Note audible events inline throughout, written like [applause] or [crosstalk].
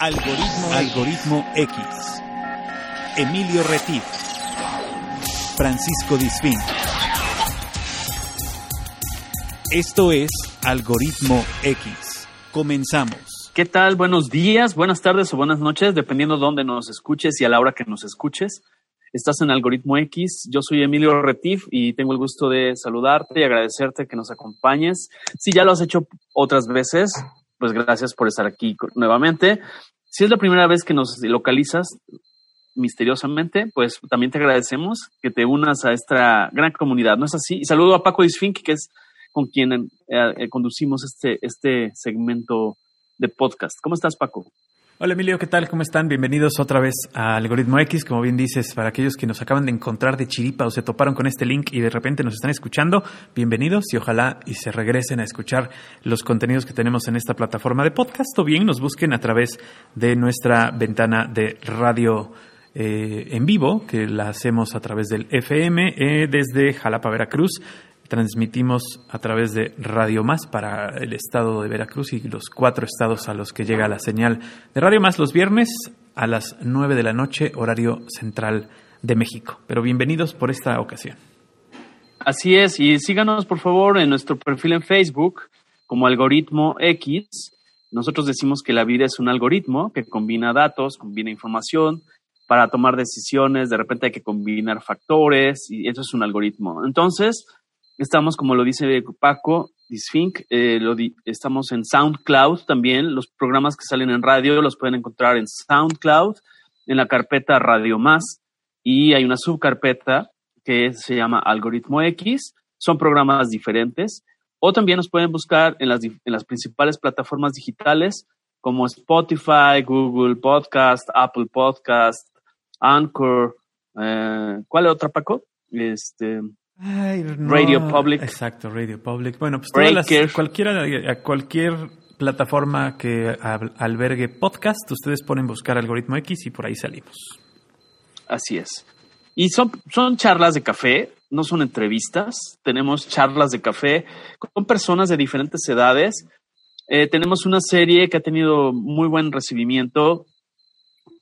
Algoritmo, Algoritmo X. Emilio Retif. Francisco Disfín. Esto es Algoritmo X. Comenzamos. ¿Qué tal? Buenos días, buenas tardes o buenas noches, dependiendo de dónde nos escuches y a la hora que nos escuches. Estás en Algoritmo X. Yo soy Emilio Retif y tengo el gusto de saludarte y agradecerte que nos acompañes. Si ya lo has hecho otras veces, pues gracias por estar aquí nuevamente. Si es la primera vez que nos localizas misteriosamente, pues también te agradecemos que te unas a esta gran comunidad, ¿no es así? Y saludo a Paco Disfink, que es con quien eh, eh, conducimos este, este segmento de podcast. ¿Cómo estás, Paco? Hola Emilio, ¿qué tal? ¿Cómo están? Bienvenidos otra vez a Algoritmo X. Como bien dices, para aquellos que nos acaban de encontrar de chiripa o se toparon con este link y de repente nos están escuchando, bienvenidos y ojalá y se regresen a escuchar los contenidos que tenemos en esta plataforma de podcast o bien nos busquen a través de nuestra ventana de radio eh, en vivo, que la hacemos a través del FM eh, desde Jalapa, Veracruz. Transmitimos a través de Radio Más para el estado de Veracruz y los cuatro estados a los que llega la señal de Radio Más los viernes a las nueve de la noche, horario central de México. Pero bienvenidos por esta ocasión. Así es, y síganos por favor en nuestro perfil en Facebook como Algoritmo X. Nosotros decimos que la vida es un algoritmo que combina datos, combina información para tomar decisiones, de repente hay que combinar factores y eso es un algoritmo. Entonces, Estamos, como lo dice Paco, Disfink, eh, estamos en SoundCloud también. Los programas que salen en radio los pueden encontrar en SoundCloud, en la carpeta Radio Más, y hay una subcarpeta que se llama Algoritmo X. Son programas diferentes. O también nos pueden buscar en las, en las principales plataformas digitales como Spotify, Google Podcast, Apple Podcast, Anchor. Eh, ¿Cuál es otra, Paco? Este, Radio Public. Exacto, Radio Public. Bueno, pues todas las, cualquiera, cualquier plataforma que albergue podcast, ustedes ponen buscar algoritmo X y por ahí salimos. Así es. Y son, son charlas de café, no son entrevistas. Tenemos charlas de café con personas de diferentes edades. Eh, tenemos una serie que ha tenido muy buen recibimiento,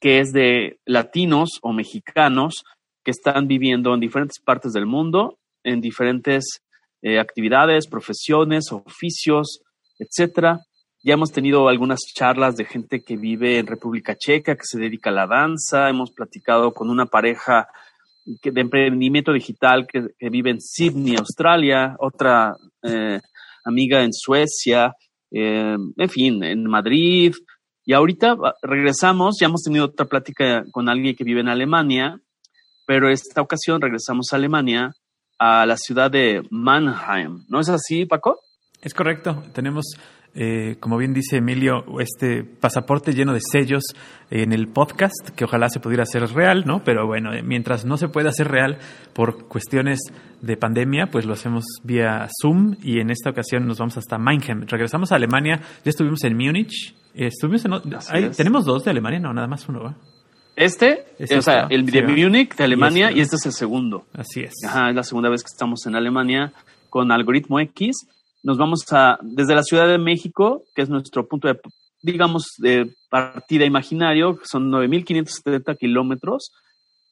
que es de latinos o mexicanos que están viviendo en diferentes partes del mundo en diferentes eh, actividades, profesiones, oficios, etcétera. Ya hemos tenido algunas charlas de gente que vive en República Checa, que se dedica a la danza. Hemos platicado con una pareja de emprendimiento digital que, vive en Sydney, Australia, otra eh, amiga en Suecia, eh, en fin, en Madrid. Y ahorita regresamos, ya hemos tenido otra plática con alguien que vive en Alemania, pero esta ocasión regresamos a Alemania a la ciudad de Mannheim. ¿No es así, Paco? Es correcto. Tenemos, eh, como bien dice Emilio, este pasaporte lleno de sellos en el podcast, que ojalá se pudiera hacer real, ¿no? Pero bueno, eh, mientras no se pueda hacer real por cuestiones de pandemia, pues lo hacemos vía Zoom y en esta ocasión nos vamos hasta Mannheim. Regresamos a Alemania, ya estuvimos en Múnich. Estuvimos en, tenemos dos de Alemania, no, nada más uno, este, o sea, el de Munich, de Alemania, y este. es el segundo. Así es. Ajá, es la segunda vez que estamos en Alemania con Algoritmo X. Nos vamos a, desde la Ciudad de México, que es nuestro punto de, digamos, de partida imaginario, que son 9.570 kilómetros.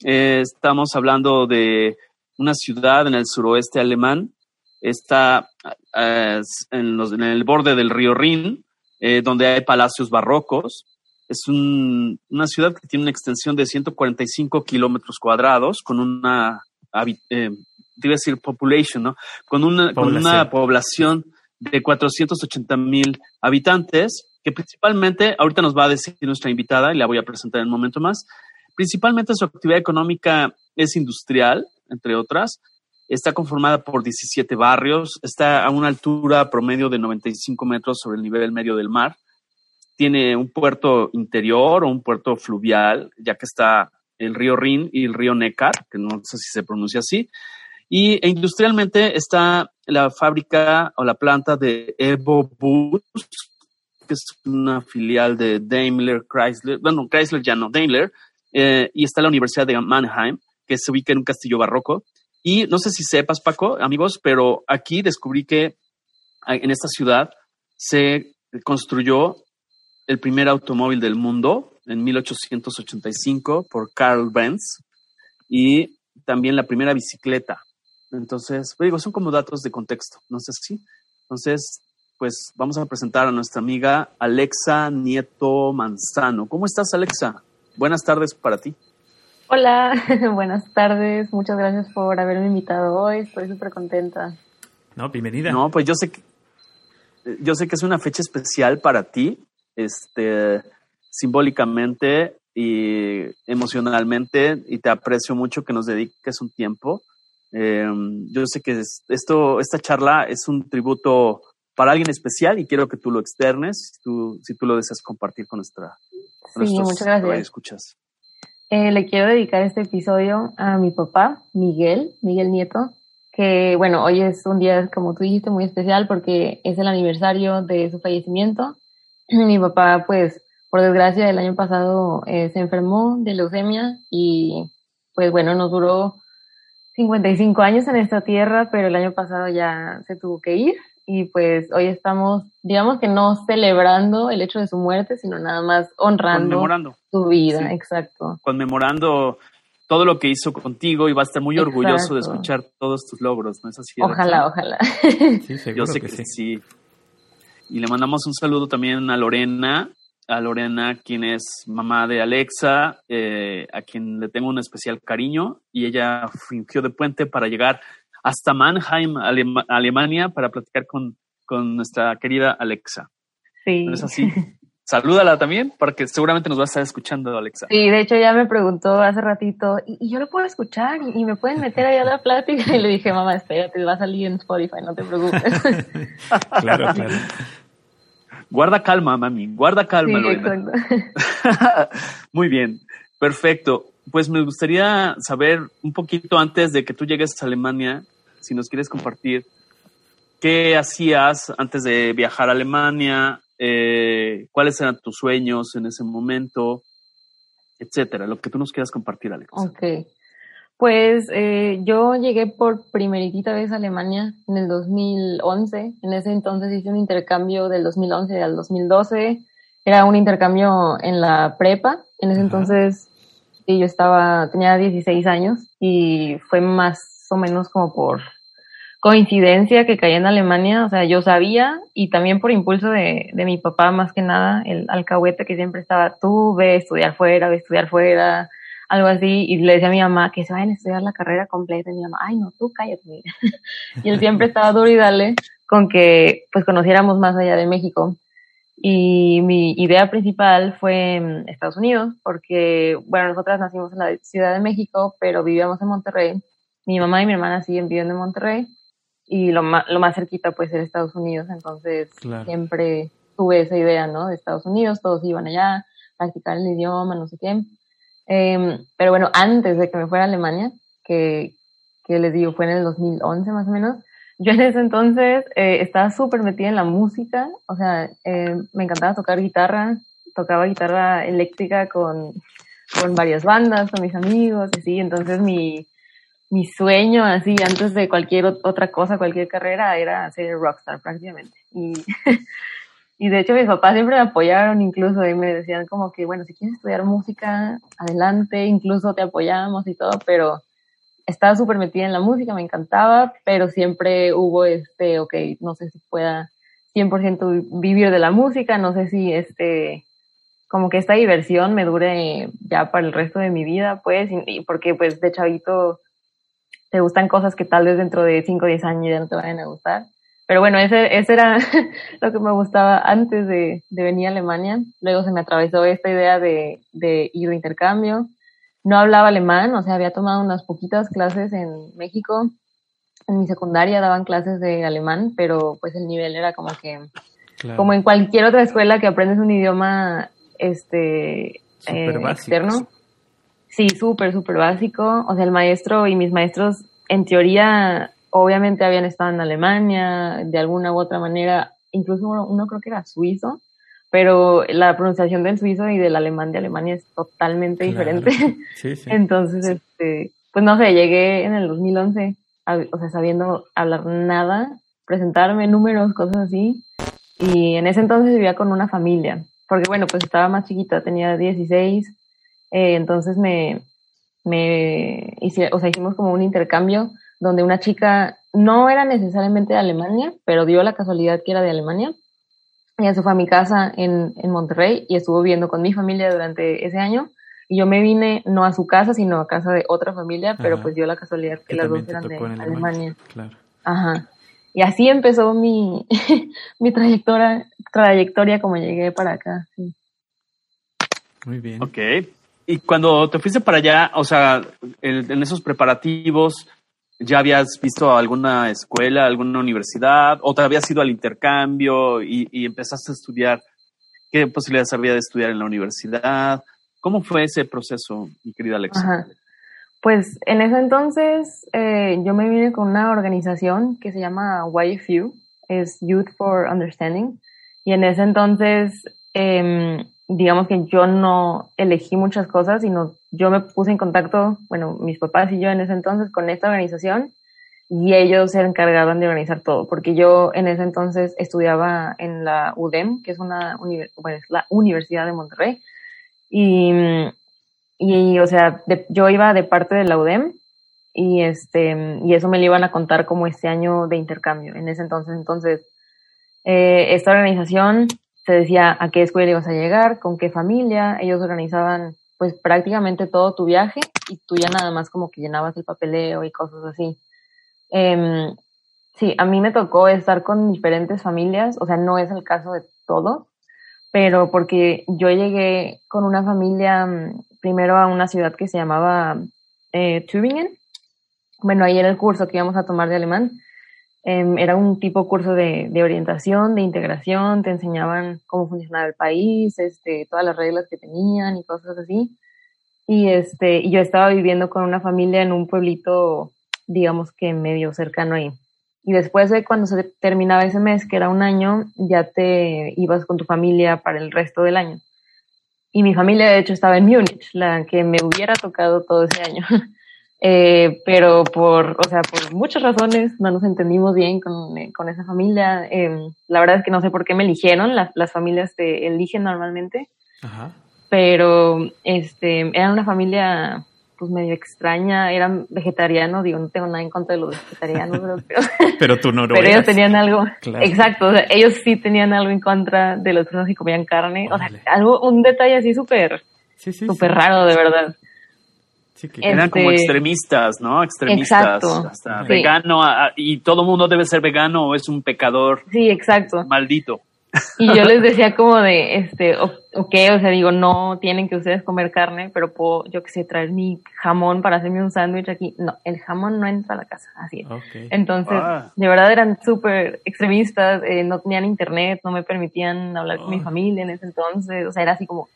Eh, estamos hablando de una ciudad en el suroeste alemán. Está eh, en, los, en, el borde del río Rin, eh, donde hay palacios barrocos es una ciudad que tiene una extensión de 145 kilómetros cuadrados, con una, eh, decir population, ¿no? Con una población, con una población. de 480 mil habitantes, que principalmente, ahorita nos va a decir nuestra invitada, y la voy a presentar en un momento más, principalmente su actividad económica es industrial, entre otras, está conformada por 17 barrios, está a una altura promedio de 95 metros sobre el nivel medio del mar, tiene un puerto interior o un puerto fluvial, ya que está el río Rin y el río Neckar, que no sé si se pronuncia así. Y e industrialmente está la fábrica o la planta de Evo Bus, que es una filial de Daimler Chrysler, bueno, Chrysler ya no, Daimler, eh, y está la Universidad de Mannheim, que se ubica en un castillo barroco. Y no sé si sepas, Paco, amigos, pero aquí descubrí que en esta ciudad se construyó el primer automóvil del mundo en 1885 por Carl Benz y también la primera bicicleta. Entonces, pues digo, son como datos de contexto, no sé si. Entonces, pues vamos a presentar a nuestra amiga Alexa Nieto Manzano. ¿Cómo estás, Alexa? Buenas tardes para ti. Hola, [laughs] buenas tardes. Muchas gracias por haberme invitado hoy. Estoy súper contenta. No, bienvenida. No, pues yo sé que yo sé que es una fecha especial para ti, este, simbólicamente y emocionalmente, y te aprecio mucho que nos dediques un tiempo. Eh, yo sé que esto, esta charla es un tributo para alguien especial y quiero que tú lo externes, si tú, si tú lo deseas compartir con nuestra sí, muchas gracias. escuchas. Eh, le quiero dedicar este episodio a mi papá, Miguel, Miguel Nieto, que bueno, hoy es un día, como tú dijiste, muy especial porque es el aniversario de su fallecimiento. [clears throat] Mi papá, pues, por desgracia, el año pasado eh, se enfermó de leucemia y, pues bueno, nos duró 55 años en esta tierra, pero el año pasado ya se tuvo que ir y pues hoy estamos, digamos que no celebrando el hecho de su muerte, sino nada más honrando su vida, exacto. Conmemorando todo lo que hizo contigo y va a estar muy orgulloso de escuchar todos tus logros, ¿no es así? Ojalá, ojalá. Sí, Yo sé que, sí. Y le mandamos un saludo también a Lorena, a Lorena, quien es mamá de Alexa, eh, a quien le tengo un especial cariño y ella fingió de puente para llegar hasta Mannheim, Alemania, para platicar con, con nuestra querida Alexa. Sí. ¿No es así? [laughs] Salúdala también, porque seguramente nos va a estar escuchando, Alexa. Sí, de hecho ya me preguntó hace ratito, ¿y, yo lo puedo escuchar? ¿Y, me pueden meter ahí a la plática? Y le dije, mamá, espérate, va a salir en Spotify, no te preocupes. [laughs] claro, claro. Guarda calma, mami, guarda calma, sí, Exacto. [laughs] Muy bien, perfecto. Pues me gustaría saber un poquito antes de que tú llegues a Alemania, si nos quieres compartir, ¿qué hacías antes de viajar a Alemania? Eh, cuáles eran tus sueños en ese momento, etcétera, lo que tú nos quieras compartir, Alex. Ok. Pues eh, yo llegué por primeritita vez a Alemania en el 2011. En ese entonces hice un intercambio del 2011 al 2012. Era un intercambio en la prepa. En ese entonces sí, yo estaba, tenía 16 años y fue más o menos como por coincidencia que caí en Alemania, o sea, yo sabía y también por impulso de, de mi papá más que nada, el alcahuete que siempre estaba, tú ve estudiar fuera, ve estudiar fuera, algo así, y le decía a mi mamá que se vayan a estudiar la carrera completa, y mi mamá, ay no, tú cállate. [laughs] y él siempre estaba duro y dale con que pues conociéramos más allá de México. Y mi idea principal fue en Estados Unidos, porque, bueno, nosotras nacimos en la Ciudad de México, pero vivíamos en Monterrey. Mi mamá y mi hermana siguen viviendo en Monterrey y lo más, lo más cerquita puede ser Estados Unidos, entonces siempre tuve esa idea, ¿no? De Estados Unidos, todos iban allá, practicar el idioma, no sé qué. Em, pero bueno, antes de que me fuera a Alemania, que, que les digo, fue en el 2011 más o menos, yo en ese entonces eh, estaba súper metida en la música, o sea, eh, me encantaba tocar guitarra, tocaba guitarra eléctrica con, con varias bandas, con mis amigos, así, entonces mi, mi sueño así antes de cualquier otra cosa, cualquier carrera, era ser rockstar prácticamente. Y, [laughs] y de hecho mis papás siempre me apoyaron incluso y me decían como que, bueno, si quieres estudiar música, adelante, incluso te apoyamos y todo, pero estaba súper metida en la música, me encantaba, pero siempre hubo este, ok, no sé si pueda 100% vivir de la música, no sé si este, como que esta diversión me dure ya para el resto de mi vida, pues, porque pues de chavito te gustan cosas que tal vez dentro de 5 o 10 años ya no te vayan a gustar. Pero bueno, ese, ese era [laughs] lo que me gustaba antes de, de, venir a Alemania. Luego se me atravesó esta idea de, de ir de intercambio. No hablaba alemán, o sea, había tomado unas poquitas clases en México. En mi secundaria daban clases de alemán, pero pues el nivel era como que, como en cualquier otra escuela que aprendes un idioma este eh, externo. Sí, súper, súper básico. O sea, el maestro y mis maestros, en teoría, obviamente habían estado en Alemania, de alguna u otra manera. Incluso uno, creo que era suizo, pero la pronunciación del suizo y del alemán de Alemania es totalmente diferente. Sí, [laughs] sí. Entonces, este, pues no sé, llegué en el 2011, o sea, sabiendo hablar nada, presentarme números, cosas así. Y en ese entonces vivía con una familia. porque bueno, pues estaba más chiquita, tenía 16, eh, entonces me, me hice, o sea, hicimos como un intercambio donde una chica no era necesariamente de Alemania, pero dio la casualidad que era de Alemania. Ella se fue a mi casa en, en Monterrey y estuvo viviendo con mi familia durante ese año. Y yo me vine no a su casa, sino a casa de otra familia, pero pues dio la casualidad que, las dos eran de Alemania. Claro. Ajá. Y así empezó mi, [laughs] mi trayectoria, trayectoria como llegué para acá. Muy bien. Ok. Y cuando te fuiste para allá, o sea, en esos preparativos, ¿ya habías visto alguna escuela, alguna universidad? ¿O te habías ido al intercambio y, y empezaste a estudiar? ¿Qué posibilidades había de estudiar en la universidad? ¿Cómo fue ese proceso, mi querida Alexa? Pues en ese entonces eh, yo me vine con una organización que se llama YFU, es Youth for Understanding, y en ese entonces, eh, digamos que yo no elegí muchas cosas, sino yo me puse en contacto, bueno, mis papás y yo en ese entonces con esta organización, y ellos se encargaban de organizar todo, porque yo en ese entonces estudiaba en la UDEM, que es una bueno, es la Universidad de Monterrey, y, y o sea, yo iba de parte de la UDEM y este, y eso me lo iban a contar como este año de intercambio en ese entonces. Entonces, eh, esta organización te decía a qué escuela ibas a llegar, con qué familia, ellos organizaban pues prácticamente todo tu viaje y tú ya nada más como que llenabas el papeleo y cosas así. Eh, sí, a mí me tocó estar con diferentes familias, o sea, no es el caso de todos, pero porque yo llegué con una familia mm, primero a una ciudad que se llamaba eh, Tübingen. Bueno, ahí era el curso que íbamos a tomar de alemán. Em, era un tipo curso de, de, orientación, de integración, te enseñaban cómo funcionaba el país, este, todas las reglas que tenían y cosas así. Y este, y yo estaba viviendo con una familia en un pueblito, digamos que medio cercano ahí. Y después de cuando se terminaba ese mes, que era un año, ya te ibas con tu familia para el resto del año. Y mi familia, de hecho, estaba en Múnich, la que me hubiera tocado todo ese año. [laughs] eh, pero por, o sea, por muchas razones no nos entendimos bien con, eh, con esa familia. Eh, la verdad es que no sé por qué me eligieron, las, las familias te eligen normalmente. Ajá. Pero, este, era una familia pues medio extraña, eran vegetarianos, digo, no tengo nada en contra de los vegetarianos, [laughs] pero, [laughs] pero tú no lo Pero ellos tenían algo, exacto, o sea, ellos sí tenían algo en contra de las personas que comían carne, o sea, algo, un detalle así súper, sí, sí, súper raro, de verdad. Sí, que eran como este, extremistas, ¿no? Extremistas. Exacto. Hasta vegano, y todo mundo debe ser vegano o es un pecador. Sí, exacto. Maldito. Y yo les [laughs] decía como de, este, ok, o sea, digo, no tienen que ustedes comer carne, pero puedo, yo que sé, traer mi jamón para hacerme un sándwich aquí. No, el jamón no entra a la casa, así es. Entonces, ah. de verdad eran súper extremistas, eh, no tenían internet, no me permitían hablar con mi ah. familia en ese entonces, o sea, era así como,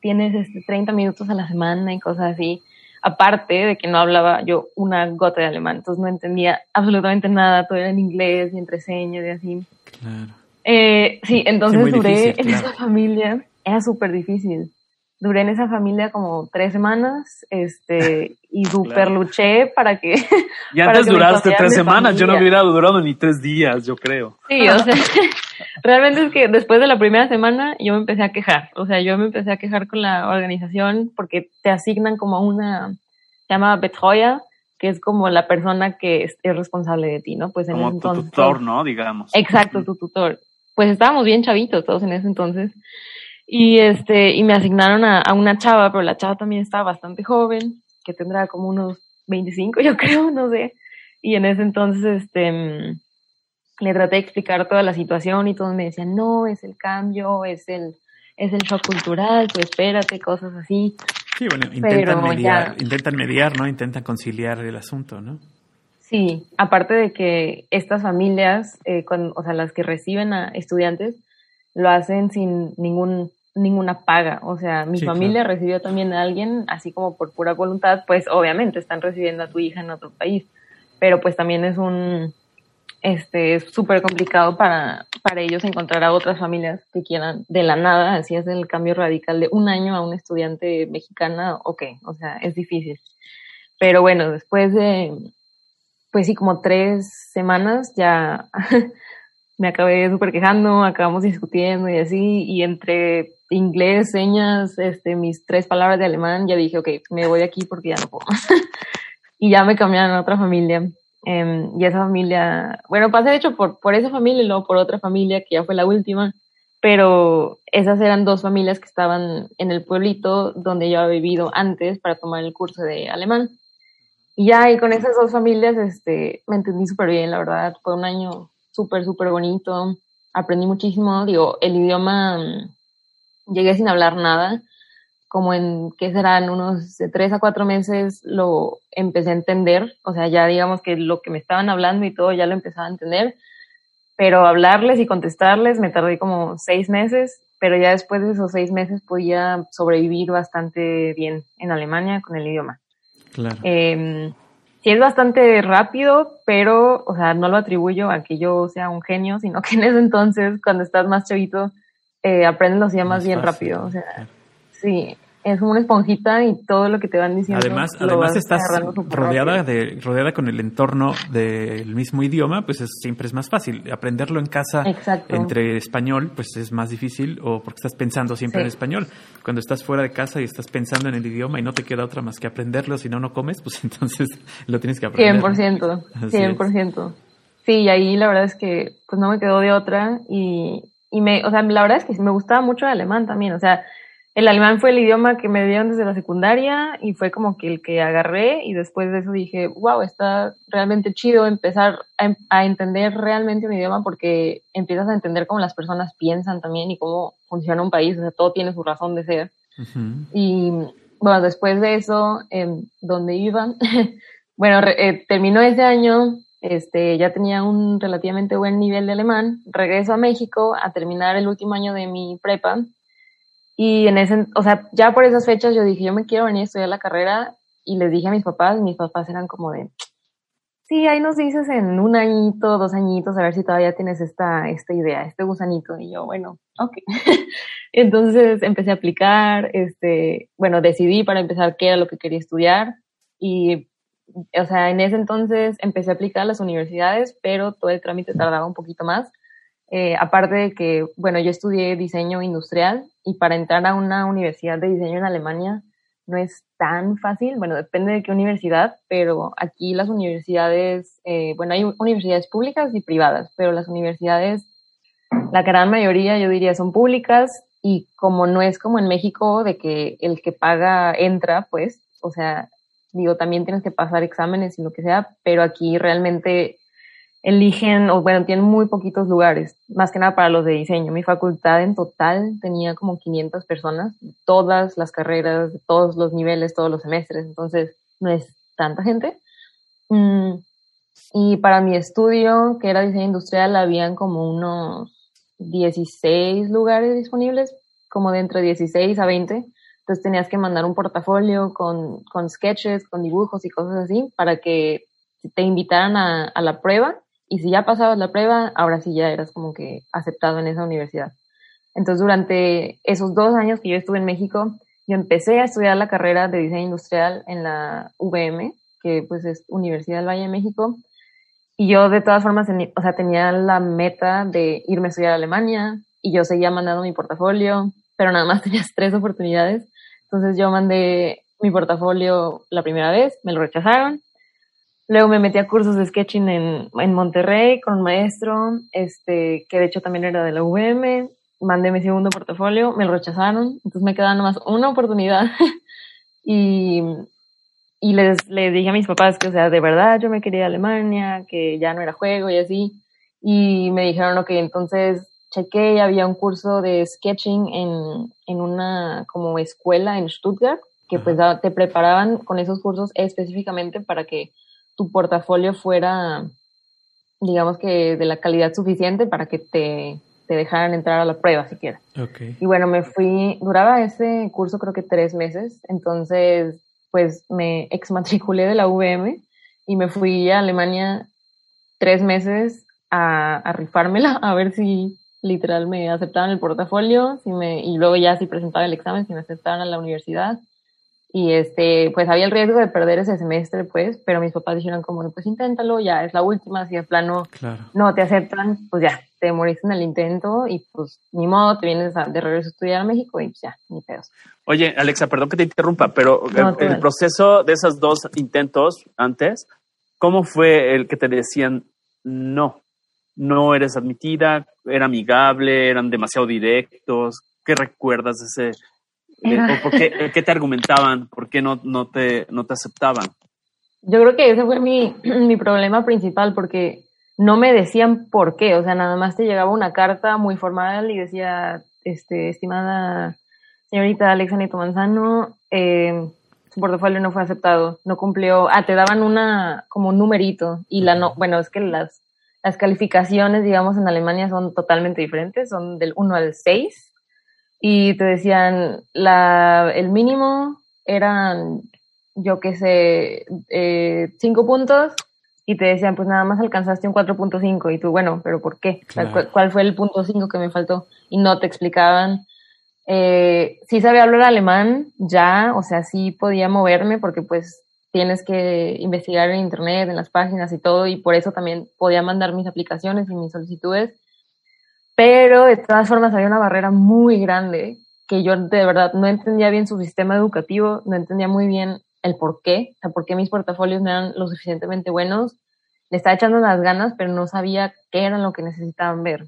tienes este 30 minutos a la semana y cosas así. Aparte de que no hablaba yo una gota de alemán, entonces no entendía absolutamente nada, todo era en inglés y entre señas y así. Claro. Eh, sí, entonces duré en esa familia, era súper difícil. Duré en esa familia como tres semanas, este, y súper luché para que. Y [laughs] antes duraste tres semanas, yo no hubiera durado ni tres días, yo creo. Sí, o sea, [laughs] realmente es que después de la primera semana yo me empecé a quejar. O sea, yo me empecé a quejar con la organización porque te asignan como una, se llama Betroya, que es como la persona que es, responsable de ti, ¿no? Pues en como tu tutor, ¿no? Digamos. Exacto, tu tutor pues estábamos bien chavitos todos en ese entonces. Y este, y me asignaron a, una chava, pero la chava también estaba bastante joven, que tendrá como unos 25, [laughs] yo creo, no sé. Y en ese entonces, este, mm, le traté de explicar toda la situación y todos me decían, no, es el cambio, es el, es el shock cultural, pues espérate, cosas así. Sí, bueno, intentan mediar, intentan mediar, ¿no? Intentan conciliar el asunto, ¿no? Sí, aparte de que estas familias, eh, o sea, las que reciben a estudiantes, lo hacen sin ningún ninguna paga. O sea, mi familia recibió también a alguien, así como por pura voluntad, pues obviamente están recibiendo a tu hija en otro país. Pero pues también es un, este, es súper complicado para, para ellos encontrar a otras familias que quieran de la nada, así es el cambio radical de un año a un estudiante mexicana, ok, o sea, es difícil. Pero bueno, después de, pues sí, como tres semanas ya [laughs] me acabé súper quejando, acabamos discutiendo y así, y entre inglés, señas, este, mis tres palabras de alemán, ya dije, ok, me voy de aquí porque ya no puedo más. [laughs] y ya me cambiaron a otra familia. Eh, y esa familia, bueno, pasé de hecho por, por esa familia y luego por otra familia que ya fue la última, pero esas eran dos familias que estaban en el pueblito donde yo había vivido antes para tomar el curso de alemán. Y ya, y con esas dos familias, este, me entendí súper bien, la verdad, fue un año súper, súper bonito, aprendí muchísimo, digo, el idioma, mm, llegué sin hablar nada, como en, ¿qué serán? Unos de tres a cuatro meses lo empecé a entender, o sea, ya digamos que lo que me estaban hablando y todo ya lo empezaba a entender, pero hablarles y contestarles me tardé como seis meses, pero ya después de esos seis meses podía sobrevivir bastante bien en Alemania con el idioma. Claro. Eh, sí es bastante rápido, pero, o sea, no lo atribuyo a que yo sea un genio, sino que en ese entonces, cuando estás más chavito, eh, aprendes los idiomas Más bien fácil, rápido. O sea, sí, es una esponjita y todo lo que te van diciendo. Además, además estás rodeada de rodeada con el entorno del mismo idioma, pues es, siempre es más fácil. Aprenderlo en casa Exacto. entre español, pues es más difícil o porque estás pensando siempre Sí. en español. Cuando estás fuera de casa y estás pensando en el idioma y no te queda otra más que aprenderlo, si no no comes, pues [laughs] entonces lo tienes que aprender. 100%, Así 100%. Sí, y ahí la verdad es que pues no me quedó de otra y, y me, o sea, la verdad es que me gustaba mucho el alemán también, o sea, el alemán fue el idioma que me dieron desde la secundaria y fue como que el que agarré y después de eso dije, wow, está realmente chido empezar a, a entender realmente un idioma porque empiezas a entender cómo las personas piensan también y cómo funciona un país, o sea, todo tiene su razón de ser. Y bueno, después de eso, eh, donde iba, [laughs] bueno, re- eh, terminó ese año, este, ya tenía un relativamente buen nivel de alemán, regreso a México a terminar el último año de mi prepa. Y en ese, o sea, ya por esas fechas yo dije, yo me quiero venir a estudiar la carrera y les dije a mis papás, y mis papás eran como de, sí, ahí nos dices en un añito, dos añitos, a ver si todavía tienes esta, esta idea, este gusanito. Y yo, bueno, ok. [laughs] Entonces empecé a aplicar, este, bueno, decidí para empezar qué era lo que quería estudiar y, o sea, en ese entonces empecé a aplicar a las universidades, pero todo el trámite tardaba un poquito más. Eh, aparte de que, bueno, yo estudié diseño industrial y para entrar a una universidad de diseño en Alemania no es tan fácil, bueno, depende de qué universidad, pero aquí las universidades, eh, bueno, hay universidades públicas y privadas, pero las universidades, la gran mayoría yo diría son públicas y como no es como en México de que el que paga entra, pues, o sea, digo, también tienes que pasar exámenes y lo que sea, pero aquí realmente eligen, o bueno, tienen muy poquitos lugares, más que nada para los de diseño. Mi facultad en total tenía como 500 personas, todas las carreras, todos los niveles, todos los semestres, entonces no es tanta gente. Mm, y para mi estudio, que era diseño industrial, habían como unos 16 lugares disponibles, como de entre 16 a 20. Entonces tenías que mandar un portafolio con, con sketches, con dibujos y cosas así para que te invitaran a la prueba y si ya pasabas la prueba, ahora sí ya eras como que aceptado en esa universidad. Entonces, durante esos dos años que yo estuve en México, yo empecé a estudiar la carrera de diseño industrial en la VM, que pues es Universidad del Valle de México. Y yo de todas formas, o sea, tenía la meta de irme a estudiar a Alemania y yo seguía mandando mi portafolio, pero nada más [laughs] tenías tres oportunidades. Entonces yo mandé mi portafolio la primera vez, me lo rechazaron. Luego me metí a cursos de sketching en, en Monterrey con un maestro, este, que de hecho también era de la UVM. Mandé mi segundo portafolio, me lo rechazaron, entonces me quedaba nomás una oportunidad. [laughs] y y les, les dije a mis papás que, o sea, de verdad yo me quería ir a Alemania, que ya no era juego y así. Y me dijeron, ok, entonces chequé y había un curso de sketching en, en una como escuela en Stuttgart, que pues te preparaban con esos cursos específicamente para que tu portafolio fuera, digamos que de la calidad suficiente para que te, te dejaran entrar a la prueba siquiera. Okay. Y bueno, me fui, duraba ese curso creo que tres meses, entonces pues me exmatriculé de la UVM y me fui a Alemania tres meses a, a rifármela, a ver si literal me aceptaban el portafolio si me, y luego ya si presentaba el examen, si me aceptaban a la universidad. Y este, pues había el riesgo de perder ese semestre, pues, pero mis papás dijeron como, pues inténtalo, ya es la última, si de plano claro. no te aceptan, pues ya, te te moriste en el intento y pues ni modo, te vienes de regreso a estudiar a México y pues ya, ni pedos. Oye, Alexa, perdón que te interrumpa, pero el, proceso de esos dos intentos antes, ¿cómo fue el que te decían no? No eres admitida, era amigable, eran demasiado directos. ¿Qué recuerdas de ese? Por qué, qué, te argumentaban? ¿Por qué no, no, te, no te aceptaban? Yo creo que ese fue mi, [clears throat] mi problema principal porque no me decían por qué, o sea, nada más te llegaba una carta muy formal y decía, este, estimada señorita Alexa Nieto Manzano, eh, su portafolio no fue aceptado, no cumplió, ah, te daban una, como un numerito, y la no, bueno, es que las, las calificaciones, digamos, en Alemania son totalmente diferentes, son del 1 al 6, y te decían, la, el mínimo eran, yo qué sé, eh, cinco puntos, y te decían, pues nada más alcanzaste un 4.5 y tú, bueno, pero ¿por qué? ¿Cuál fue el punto 5 que me faltó? Y no te explicaban. Eh, sí sabía hablar alemán ya, o sea, sí podía moverme porque pues tienes que investigar en internet, en las páginas y todo, y por eso también podía mandar mis aplicaciones y mis solicitudes. Pero de todas formas había una barrera muy grande que yo de verdad no entendía bien su sistema educativo, no entendía muy bien el por qué, o sea, por qué mis portafolios no eran lo suficientemente buenos. Le estaba echando las ganas, pero no sabía qué eran lo que necesitaban ver.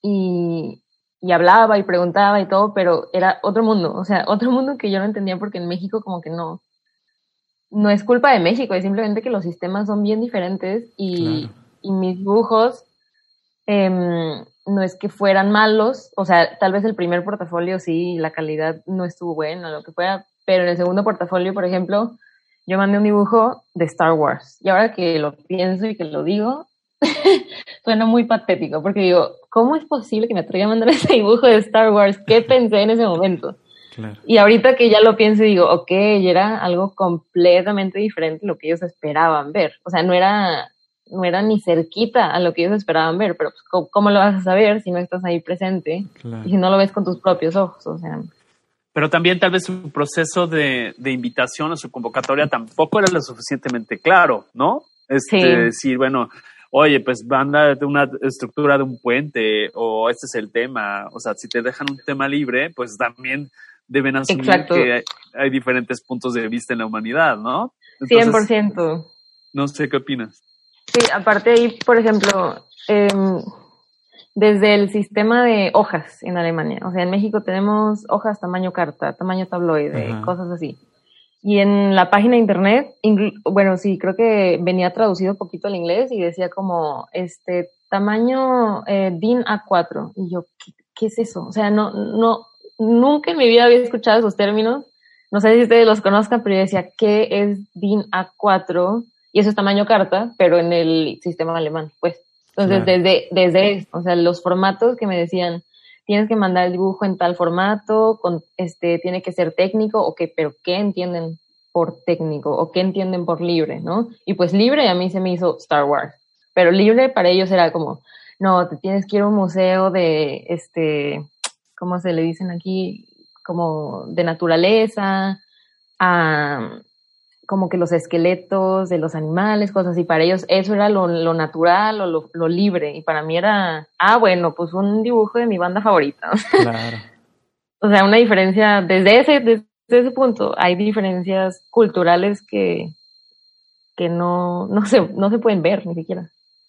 Y, y hablaba y preguntaba y todo, pero era otro mundo, o sea, otro mundo que yo no entendía porque en México como que no, no es culpa de México, es simplemente que los sistemas son bien diferentes y, y mis dibujos em, no es que fueran malos, o sea, tal vez el primer portafolio sí, la calidad no estuvo buena, lo que fuera, pero en el segundo portafolio, por ejemplo, yo mandé un dibujo de Star Wars. Y ahora que lo pienso y que lo digo, [laughs] suena muy patético, porque digo, ¿cómo es posible que me atreví a mandar [laughs] ese dibujo de Star Wars? ¿Qué pensé en ese momento? Y ahorita que ya lo pienso, digo, ok, era algo completamente diferente a lo que ellos esperaban ver. O sea, no era, no era ni cerquita a lo que ellos esperaban ver, pero pues, ¿cómo, lo vas a saber si no estás ahí presente? Y si no lo ves con tus propios ojos, o sea pero también tal vez su proceso de, de, invitación o su convocatoria tampoco era lo suficientemente claro, ¿no? Este, sí. decir, bueno, oye, pues banda de una estructura de un puente o este es el tema, o sea, si te dejan un tema libre, pues también deben asumir que hay, diferentes puntos de vista en la humanidad, ¿no? Entonces, 100%. No sé qué opinas. Sí, aparte ahí, por ejemplo, eh, desde el sistema de hojas en Alemania. O sea, en México tenemos hojas tamaño carta, tamaño tabloide, cosas así. Y en la página de internet, bueno, sí, creo que venía traducido un poquito al inglés y decía como, este, tamaño eh, DIN A4. Y yo, ¿qué, es eso? O sea, no, no, nunca en mi vida había escuchado esos términos. No sé si ustedes los conozcan, pero yo decía, ¿qué es DIN A4? Y eso es tamaño carta, pero en el sistema alemán, pues. Entonces, desde, desde, o sea, los formatos que me decían, tienes que mandar el dibujo en tal formato, con, este, tiene que ser técnico, o qué, pero ¿qué entienden por técnico? ¿O qué entienden por libre, no? Y pues libre a mí se me hizo Star Wars, pero libre para ellos era como, no, te tienes que ir a un museo de, este, ¿cómo se le dicen aquí? Como de naturaleza, a, como que los esqueletos de los animales, cosas así. Para ellos eso era lo, natural o lo, libre. Y para mí era, ah, bueno, pues un dibujo de mi banda favorita. [laughs] Claro. o sea, una diferencia, desde ese, desde ese punto, hay diferencias culturales que, que no, no, se, no se pueden ver ni siquiera.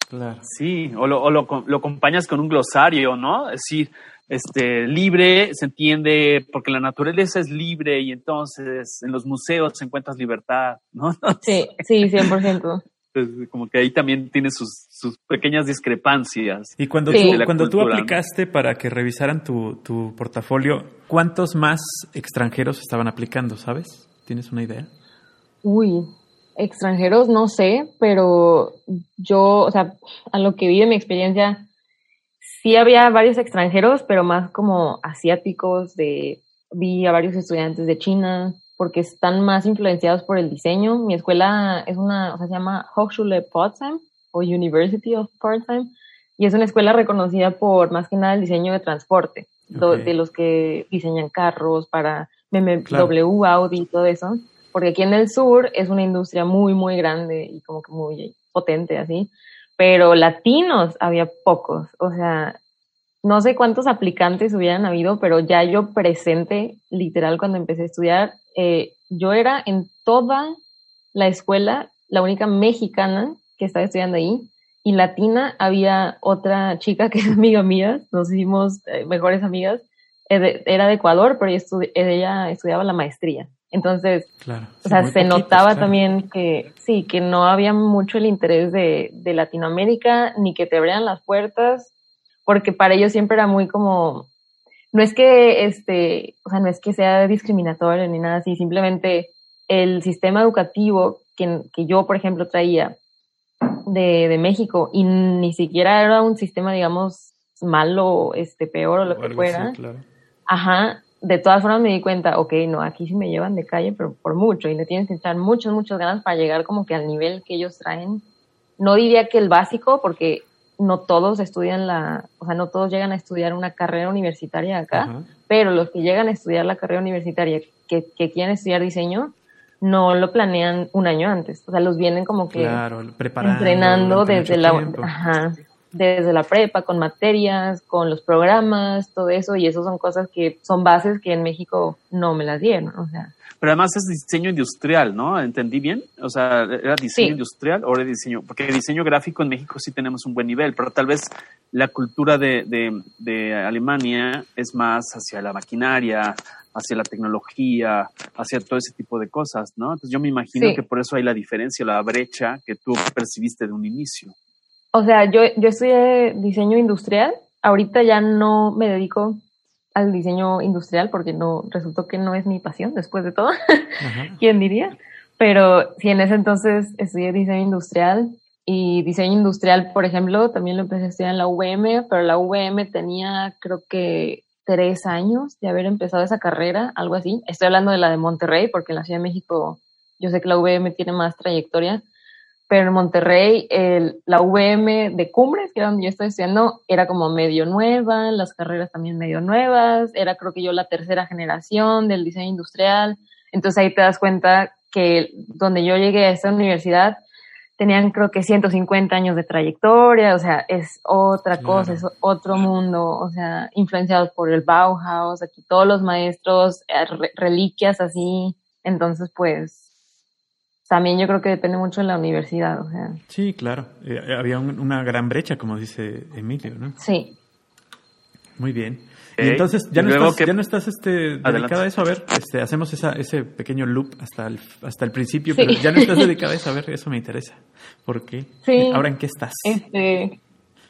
Claro. Sí, o lo, o lo, lo acompañas con un glosario, ¿no? Es decir, este, libre se entiende porque la naturaleza es libre y entonces en los museos encuentras libertad, ¿no? [laughs] sí, sí, 100%. Pues, como que ahí también tiene sus, sus pequeñas discrepancias. Y cuando, tú, cuando tú aplicaste para que revisaran tu, tu portafolio, ¿cuántos más extranjeros estaban aplicando, sabes? ¿Tienes una idea? Uy, extranjeros no sé, pero yo, o sea, a lo que vi de mi experiencia, sí había varios extranjeros, pero más como asiáticos, de, vi a varios estudiantes de China, porque están más influenciados por el diseño. Mi escuela es una, o sea, se llama Hochschule Potsdam o University of Potsdam, y es una escuela reconocida por más que nada el diseño de transporte, de los que diseñan carros para BMW, Audi y todo eso, porque aquí en el sur es una industria muy, muy grande y como que muy potente así pero latinos había pocos, o sea, no sé cuántos aplicantes hubieran habido, pero ya yo presente, literal, cuando empecé a estudiar, eh, yo era en toda la escuela la única mexicana que estaba estudiando ahí y latina había otra chica que es amiga mía, nos hicimos eh, mejores amigas, era de Ecuador, pero ella, estudiaba la maestría. Entonces, o sea, se notaba también que sí, que no había mucho el interés de, de Latinoamérica, ni que te abrieran las puertas, porque para ellos siempre era muy como, no es que este, o sea, no es que sea discriminatorio ni nada así, simplemente el sistema educativo que, que yo, por ejemplo, traía de, de, México y ni siquiera era un sistema, digamos, malo, este, peor o lo que fuera. Ajá, de todas formas me di cuenta, ok, no, aquí sí me llevan de calle, pero por mucho, y le tienes que echar muchas, muchas ganas para llegar como que al nivel que ellos traen. No diría que el básico, porque no todos estudian la, o sea, no todos llegan a estudiar una carrera universitaria acá, pero los que llegan a estudiar la carrera universitaria que, que, quieren estudiar diseño, no lo planean un año antes, o sea, los vienen como que entrenando desde la, ajá, desde la prepa, con materias, con los programas, todo eso, y eso son cosas que son bases que en México no me las dieron, o sea. Pero además es diseño industrial, ¿no? ¿Entendí bien? O sea, ¿era diseño industrial o era diseño? Porque diseño gráfico en México sí tenemos un buen nivel, pero tal vez la cultura de, de, Alemania es más hacia la maquinaria, hacia la tecnología, hacia todo ese tipo de cosas, ¿no? Entonces yo me imagino que por eso hay la diferencia, la brecha que tú percibiste de un inicio. O sea, yo, yo estudié diseño industrial, ahorita ya no me dedico al diseño industrial porque no resultó que no es mi pasión después de todo, [laughs] ¿quién diría? Pero sí, en ese entonces estudié diseño industrial y diseño industrial, por ejemplo, también lo empecé a estudiar en la UVM, pero la UVM tenía creo que tres años de haber empezado esa carrera, algo así. Estoy hablando de la de Monterrey porque en la Ciudad de México yo sé que la UVM tiene más trayectoria, pero en Monterrey el, la VM de Cumbres, que era donde yo estoy estudiando, era como medio nueva, las carreras también medio nuevas, era creo que yo la tercera generación del diseño industrial, entonces ahí te das cuenta que donde yo llegué a esta universidad tenían creo que 150 años de trayectoria, o sea, es otra cosa, es otro mundo, o sea, influenciados por el Bauhaus, aquí todos los maestros, eh, reliquias así, entonces pues también yo creo que depende mucho de la universidad, o sea. Sí, claro. Eh, había una gran brecha, como dice Emilio, ¿no? Sí. Muy bien. Y entonces, ¿ya no estás, ya no estás este, dedicada a eso? A ver, este, hacemos esa, ese pequeño loop hasta el, hasta el principio, pero ya no estás dedicada a eso. A ver, eso me interesa. ¿Por qué? Sí. ¿Ahora en qué estás? Este,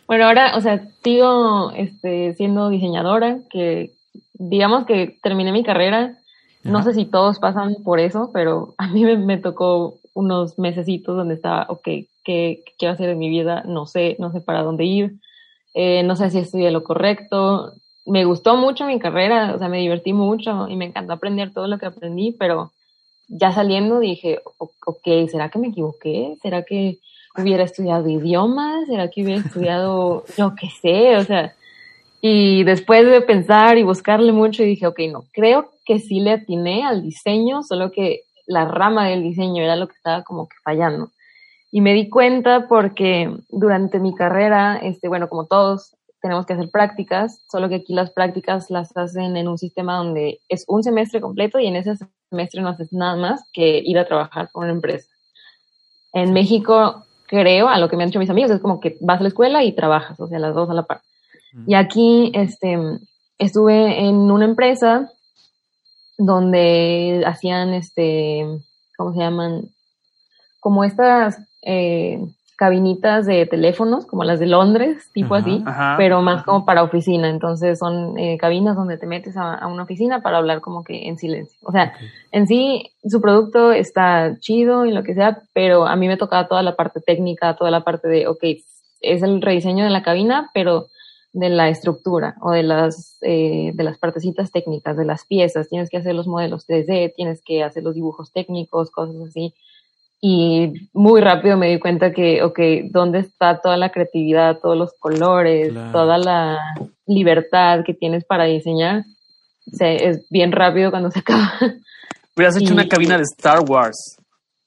bueno, ahora, o sea, sigo este, siendo diseñadora, que digamos que terminé mi carrera no sé si todos pasan por eso, pero [laughs] a mí me, tocó unos mesecitos donde estaba, ok, ¿qué, quiero hacer en mi vida? No sé, no sé para dónde ir, eh, no sé si estudié lo correcto. Me gustó mucho mi carrera, o sea, me divertí mucho y me encantó aprender todo lo que aprendí, pero ya saliendo dije, ok, ¿será que me equivoqué? ¿Será que hubiera estudiado idiomas? ¿Será que hubiera estudiado, yo qué sé? O sea, y después de pensar y buscarle mucho, dije, ok, no, creo que sí le atiné al diseño, solo que la rama del diseño era lo que estaba como que fallando. Y me di cuenta porque durante mi carrera, este, bueno, como todos, tenemos que hacer prácticas, solo que aquí las prácticas las hacen en un sistema donde es un semestre completo y en ese semestre no haces nada más que ir a trabajar con una empresa. En México, creo, a lo que me han dicho mis amigos, es como que vas a la escuela y trabajas, o sea, las dos a la par. Y aquí este, estuve en una empresa donde hacían, este, ¿cómo se llaman? Como estas eh, cabinitas de teléfonos, como las de Londres, tipo así, pero más como para oficina. Entonces son eh, cabinas donde te metes a, una oficina para hablar como que en silencio. O sea, en sí su producto está chido y lo que sea, pero a mí me tocaba toda la parte técnica, toda la parte de, ok, es el rediseño de la cabina, pero de la estructura o de las, eh, de las partecitas técnicas, de las piezas. Tienes que hacer los modelos 3D, tienes que hacer los dibujos técnicos, cosas así. Y muy rápido me di cuenta que, ok, ¿dónde está toda la creatividad, todos los colores, toda la libertad que tienes para diseñar? es bien rápido cuando se acaba. Hubieras hecho una cabina de Star Wars.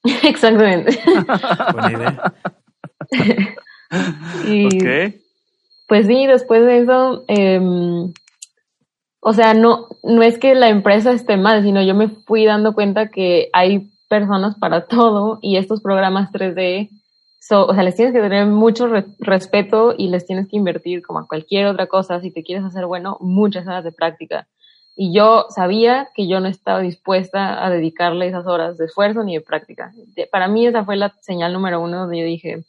[laughs] Exactamente. [laughs] Buena idea. [laughs] y pues sí, después de eso, em, o sea, no, no es que la empresa esté mal, sino yo me fui dando cuenta que hay personas para [laughs] todo y estos programas 3D, o sea, les tienes que tener mucho respeto y les tienes que invertir como a cualquier otra cosa, si te quieres hacer bueno, muchas horas de práctica. Y yo sabía que yo no estaba dispuesta a dedicarle esas horas de esfuerzo ni de práctica. Para mí esa fue la señal número uno donde yo dije,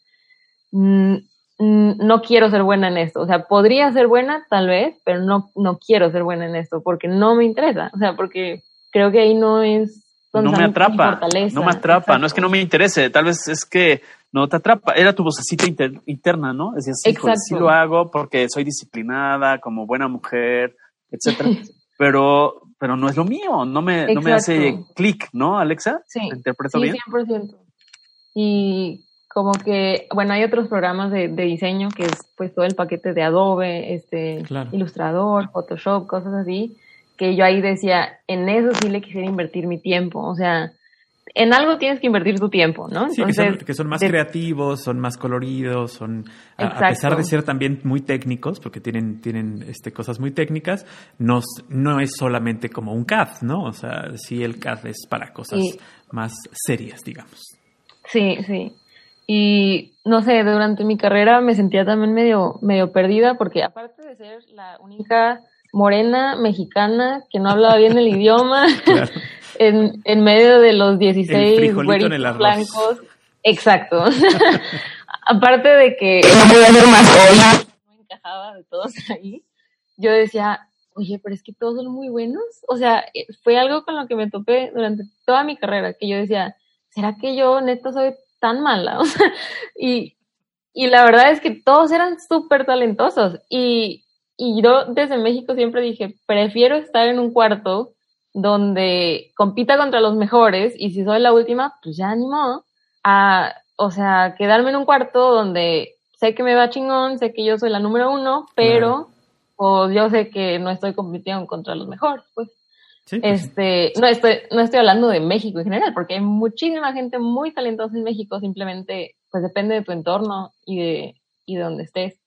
mm, no quiero ser buena en esto. O sea, podría ser buena tal vez, pero no, no quiero ser buena en esto porque no me interesa. O sea, porque creo que ahí no es... Donde no me atrapa, no me atrapa, no es que no me interese, tal vez es que no te atrapa. Era tu vocecita interna, ¿no? Decías, sí lo hago porque soy disciplinada, como buena mujer, etcétera. [laughs] pero, pero no es lo mío, no me, no me hace clic, ¿no, Alexa? Sí, ¿Interpreto sí, 100%. Y como que, bueno, hay otros programas de, de, diseño que es pues todo el paquete de Adobe, este, Ilustrador, Photoshop, cosas así, que yo ahí decía, en eso sí le quisiera invertir mi tiempo, o sea, en algo tienes que invertir tu tiempo, ¿no? sí, que son, más creativos, son más coloridos, son, a, pesar de ser también muy técnicos, porque tienen, tienen este, cosas muy técnicas, no, no es solamente como un CAD, ¿no? O sea, sí el CAD es para cosas más serias, digamos. Sí, sí. Y no sé, durante mi carrera me sentía también medio, medio perdida, porque aparte de ser la única morena mexicana que no hablaba bien el idioma, [laughs] [laughs] en, en medio de los 16 güeritos blancos. Exacto. [laughs] Aparte de que no encajaba de todos ahí, yo decía, oye, pero es que todos son muy buenos. O sea, eh, fue algo con lo que me topé durante toda mi carrera, que yo decía, ¿será que yo neta soy tan mala? [laughs] O sea, y, y la verdad es que todos eran súper talentosos. Y, y yo desde México siempre dije, prefiero estar en un cuarto donde compita contra los mejores y si soy la última, pues ya ni A, o sea, quedarme en un cuarto donde sé que me va chingón, sé que yo soy la número uno, pero pues yo sé que no estoy compitiendo contra los mejores, pues. Pues este, no estoy, no estoy hablando de México en general, porque hay muchísima gente muy talentosa en México, simplemente, pues depende de tu entorno y de, y de donde estés.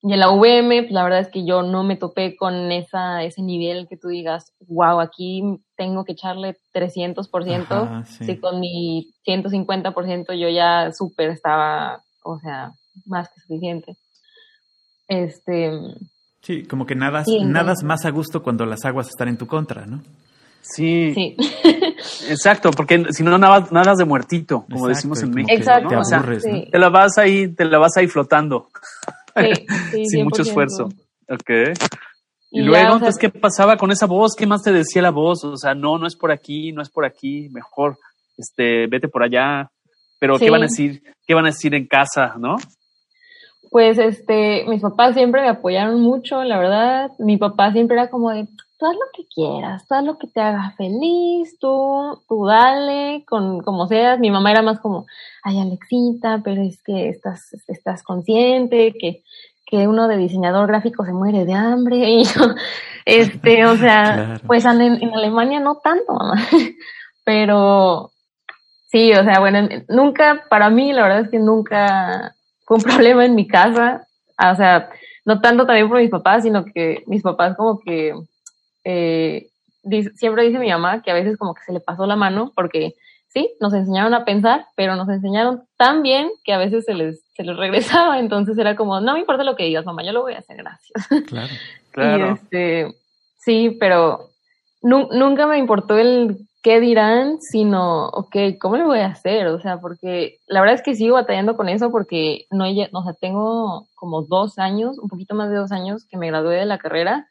Y en la VM, pues la verdad es que yo no me topé con esa, ese nivel que tú digas, wow, aquí tengo que echarle 300%, sí. con mi 150% yo ya súper estaba, o sea, más que suficiente. Este. Sí, como que nadas, nadas más a gusto cuando las aguas están en tu contra, ¿no? Sí. sí. [laughs] Exacto, porque si no nadas, nadas de muertito, como decimos en México. Exacto. Te aburres, Te la vas ahí, te la vas ahí flotando. Sí, [laughs] Sin mucho esfuerzo. Ok. Y, luego, entonces, ¿qué pasaba con esa voz? ¿Qué más te decía la voz? O sea, no, no es por aquí, no es por aquí, mejor, este, vete por allá. Pero, ¿qué van a decir? ¿Qué van a decir en casa, no? Pues, este, mis papás siempre me apoyaron mucho, la verdad. Mi papá siempre era como de, tú haz lo que quieras, tú haz lo que te haga feliz, tú, tú dale, con, como seas. Mi mamá era más como, ay, Alexita, pero es que estás, estás consciente que, que uno de diseñador gráfico se muere de hambre. [laughs] Y yo, este, o sea, pues en, en, Alemania no tanto, mamá. [laughs] Pero sí, o sea, bueno, nunca, para mí, la verdad es que nunca fue un [laughs] problema en mi casa. O sea, no tanto también por mis papás, sino que mis papás como que, eh, siempre dice mi mamá que a veces como que se le pasó la mano porque sí, nos enseñaron a pensar, pero nos enseñaron tan bien que a veces se les, se les regresaba, [laughs] entonces era como, no me importa lo que digas, mamá, yo lo voy a hacer, gracias. [laughs] Claro, claro. este, sí, pero nunca me importó el qué dirán, sino, ok, ¿cómo lo voy a hacer? O sea, porque la verdad es que sigo batallando con eso porque no, o sea, tengo como dos años, un poquito más de dos años que me gradué de la carrera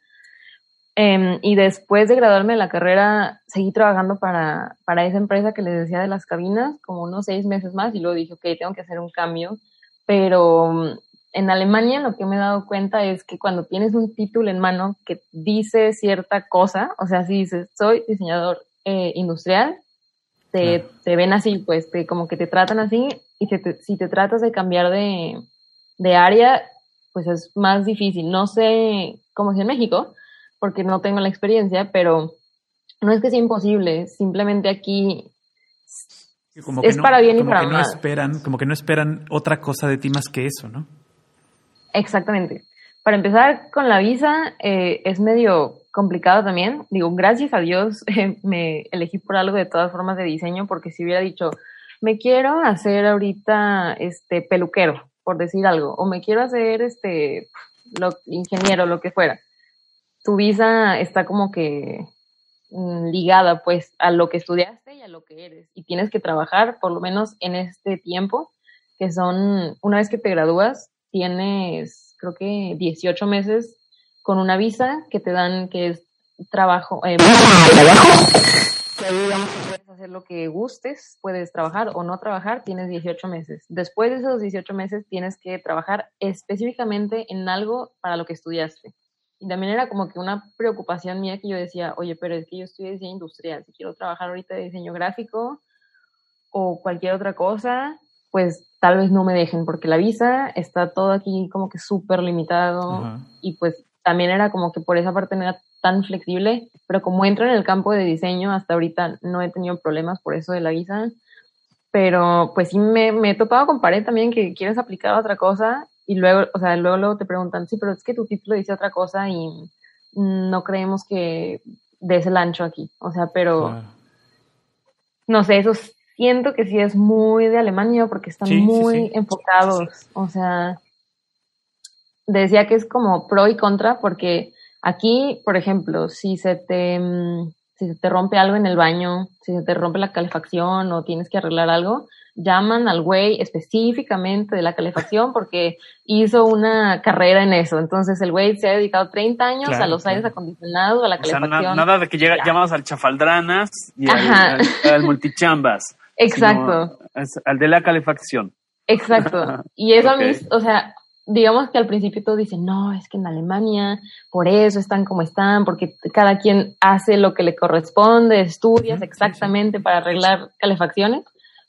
Em, y después de graduarme de la carrera, seguí trabajando para, para esa empresa que les decía de las cabinas, como unos seis meses más, y luego dije, ok, tengo que hacer un cambio. Pero mm, en Alemania lo que me he dado cuenta es que cuando tienes un título en mano que dice cierta cosa, o sea, si dices, soy diseñador eh, industrial, te, te, ven así, pues, te, como que te tratan así, y si te tratas de cambiar de, de área, pues es más difícil. No sé cómo es en México, porque no tengo la experiencia, pero no es que sea imposible, simplemente aquí es para bien y para mal. No esperan, como que no esperan otra cosa de ti más que eso, ¿no? Exactamente. Para empezar con la visa, eh, es medio complicado también. Digo, gracias a Dios [laughs] eh, me elegí por algo de todas formas de diseño, porque si hubiera dicho, me quiero hacer ahorita este peluquero, por decir algo, o me quiero hacer este lo, ingeniero, lo que fuera. Tu visa está como que mm, ligada pues a lo que estudiaste y a lo que eres y tienes que trabajar por lo menos en este tiempo que son una vez que te gradúas tienes creo que 18 meses con una visa que te dan que es trabajo eh, puedes hacer lo que gustes, puedes trabajar o no trabajar, tienes 18 meses. Después de esos 18 meses tienes que trabajar específicamente en algo para lo que estudiaste. Y también era como que una preocupación mía que yo decía, oye, pero es que yo estudié diseño industrial, si quiero trabajar ahorita de diseño gráfico o cualquier otra cosa, pues tal vez no me dejen, porque la visa está todo aquí como que súper limitado y pues también era como que por esa parte no era tan flexible, pero como entro en el campo de diseño, hasta ahorita no he tenido problemas por eso de la visa, pero pues sí me, me he topado con pared también que quieres aplicar a otra cosa y luego, o sea, luego, luego te preguntan, sí, pero es que tu título dice otra cosa y no creemos que des el ancho aquí, o sea, pero no sé, eso siento que sí es muy de Alemania porque están muy enfocados, o sea, decía que es como pro y contra porque aquí, por ejemplo, si se te si se te rompe algo en el baño, si se te rompe la calefacción o tienes que arreglar algo, llaman al güey específicamente de la calefacción porque hizo una carrera en eso. Entonces el güey se ha dedicado 30 años a los aires acondicionados, a la calefacción. nada de que llega, llamas al chafaldranas y al, al, multichambas. Exacto. al de la calefacción. Exacto. [laughs] Y eso a mí, o sea, digamos que al principio todos dicen, no, es que en Alemania por eso están como están, porque cada quien hace lo que le corresponde, estudias exactamente para arreglar calefacciones.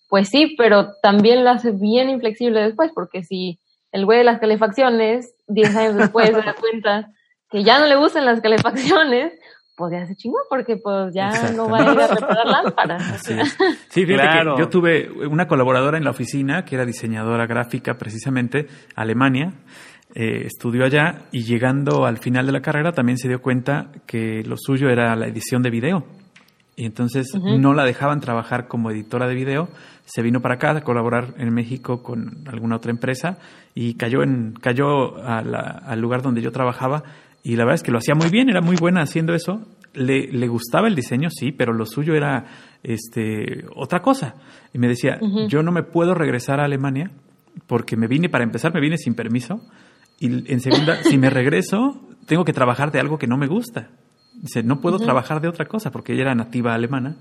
Pues sí, pero también lo hace bien inflexible después, porque si el güey de las calefacciones, 10 años después, se da cuenta que ya no le gustan las calefacciones, pues ya se chingó porque pues ya no va a ir a reparar lámparas. Sí, fíjate que yo tuve una colaboradora en la oficina que era diseñadora gráfica precisamente, Alemania, eh, estudió allá y llegando al final de la carrera también se dio cuenta que lo suyo era la edición de video. Y entonces no la dejaban trabajar como editora de video, se vino para acá a colaborar en México con alguna otra empresa y cayó, en, cayó al lugar donde yo trabajaba y la verdad es que lo hacía muy bien, era muy buena haciendo eso. Le, le gustaba el diseño, sí, pero lo suyo era este, otra cosa. Y me decía, yo no me puedo regresar a Alemania porque me vine, para empezar, me vine sin permiso. Y en segunda, si me regreso, tengo que trabajar de algo que no me gusta. Dice, no puedo trabajar de otra cosa porque ella era nativa alemana.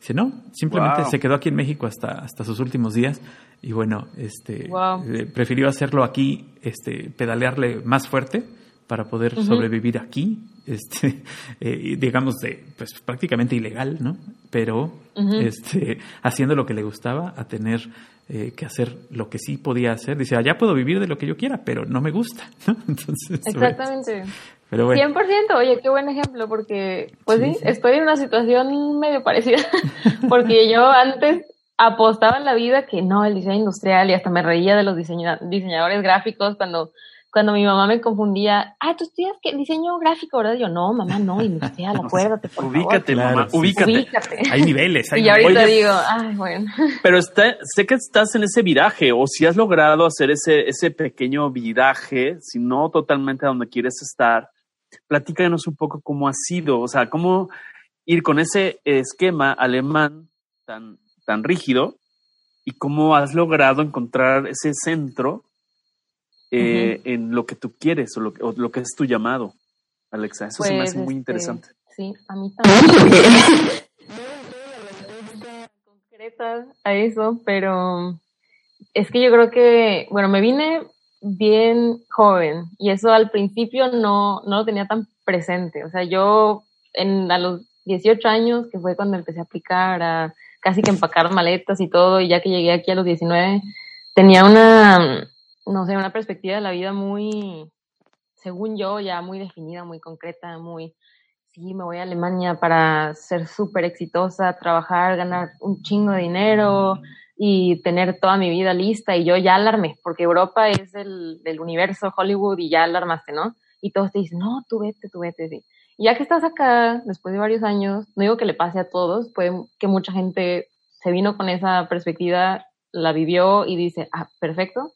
Dice, no, simplemente se quedó aquí en México hasta, hasta sus últimos días y bueno, este, eh, prefirió hacerlo aquí, este, pedalearle más fuerte para poder sobrevivir aquí, este, [laughs] eh, digamos, de, pues prácticamente ilegal, ¿no? Pero este, haciendo lo que le gustaba, a tener eh, que hacer lo que sí podía hacer. Dice, allá puedo vivir de lo que yo quiera, pero no me gusta, [laughs] ¿no? Entonces, Exactamente. Pero bueno. 100%, oye, qué buen ejemplo, porque, pues sí, estoy en una situación medio parecida, [laughs] porque yo antes apostaba en la vida que no, el diseño industrial, y hasta me reía de los diseñadores gráficos cuando cuando mi mamá me confundía, ah, tú estudias que diseño gráfico, ¿verdad? Yo, no, mamá, no, industrial, [laughs] acuérdate, por ubícate, favor. Mamá, ubícate, ubícate. Hay niveles, hay [laughs] Y ahorita digo, ay, bueno. Pero está, sé que estás en ese viraje, o si has logrado hacer ese, ese pequeño viraje, si no totalmente a donde quieres estar, platícanos un poco cómo ha sido, o sea, cómo ir con ese esquema alemán tan, tan rígido y cómo has logrado encontrar ese centro eh, en lo que tú quieres o lo, que es tu llamado, Alexa. Eso se me hace muy pues, interesante. Este, sí, a mí también. concreta a eso, pero es que yo creo que, bueno, me vine bien joven y eso al principio no, no lo tenía tan presente. O sea, yo en, a los 18 años, que fue cuando empecé a aplicar, a casi que empacar maletas y todo, y ya que llegué aquí a los 19, tenía una, no sé, una perspectiva de la vida muy, según yo, ya muy definida, muy concreta, muy, sí, me voy a Alemania para ser súper exitosa, trabajar, ganar un chingo de dinero y tener toda mi vida lista y yo ya alarmé, porque Europa es el del universo Hollywood y ya alarmaste, ¿no? Y todos te dicen, no, tú vete, tú vete, sí. Y ya que estás acá, después de varios años, no digo que le pase a todos, puede que mucha gente se vino con esa perspectiva, la vivió y dice, ah, perfecto,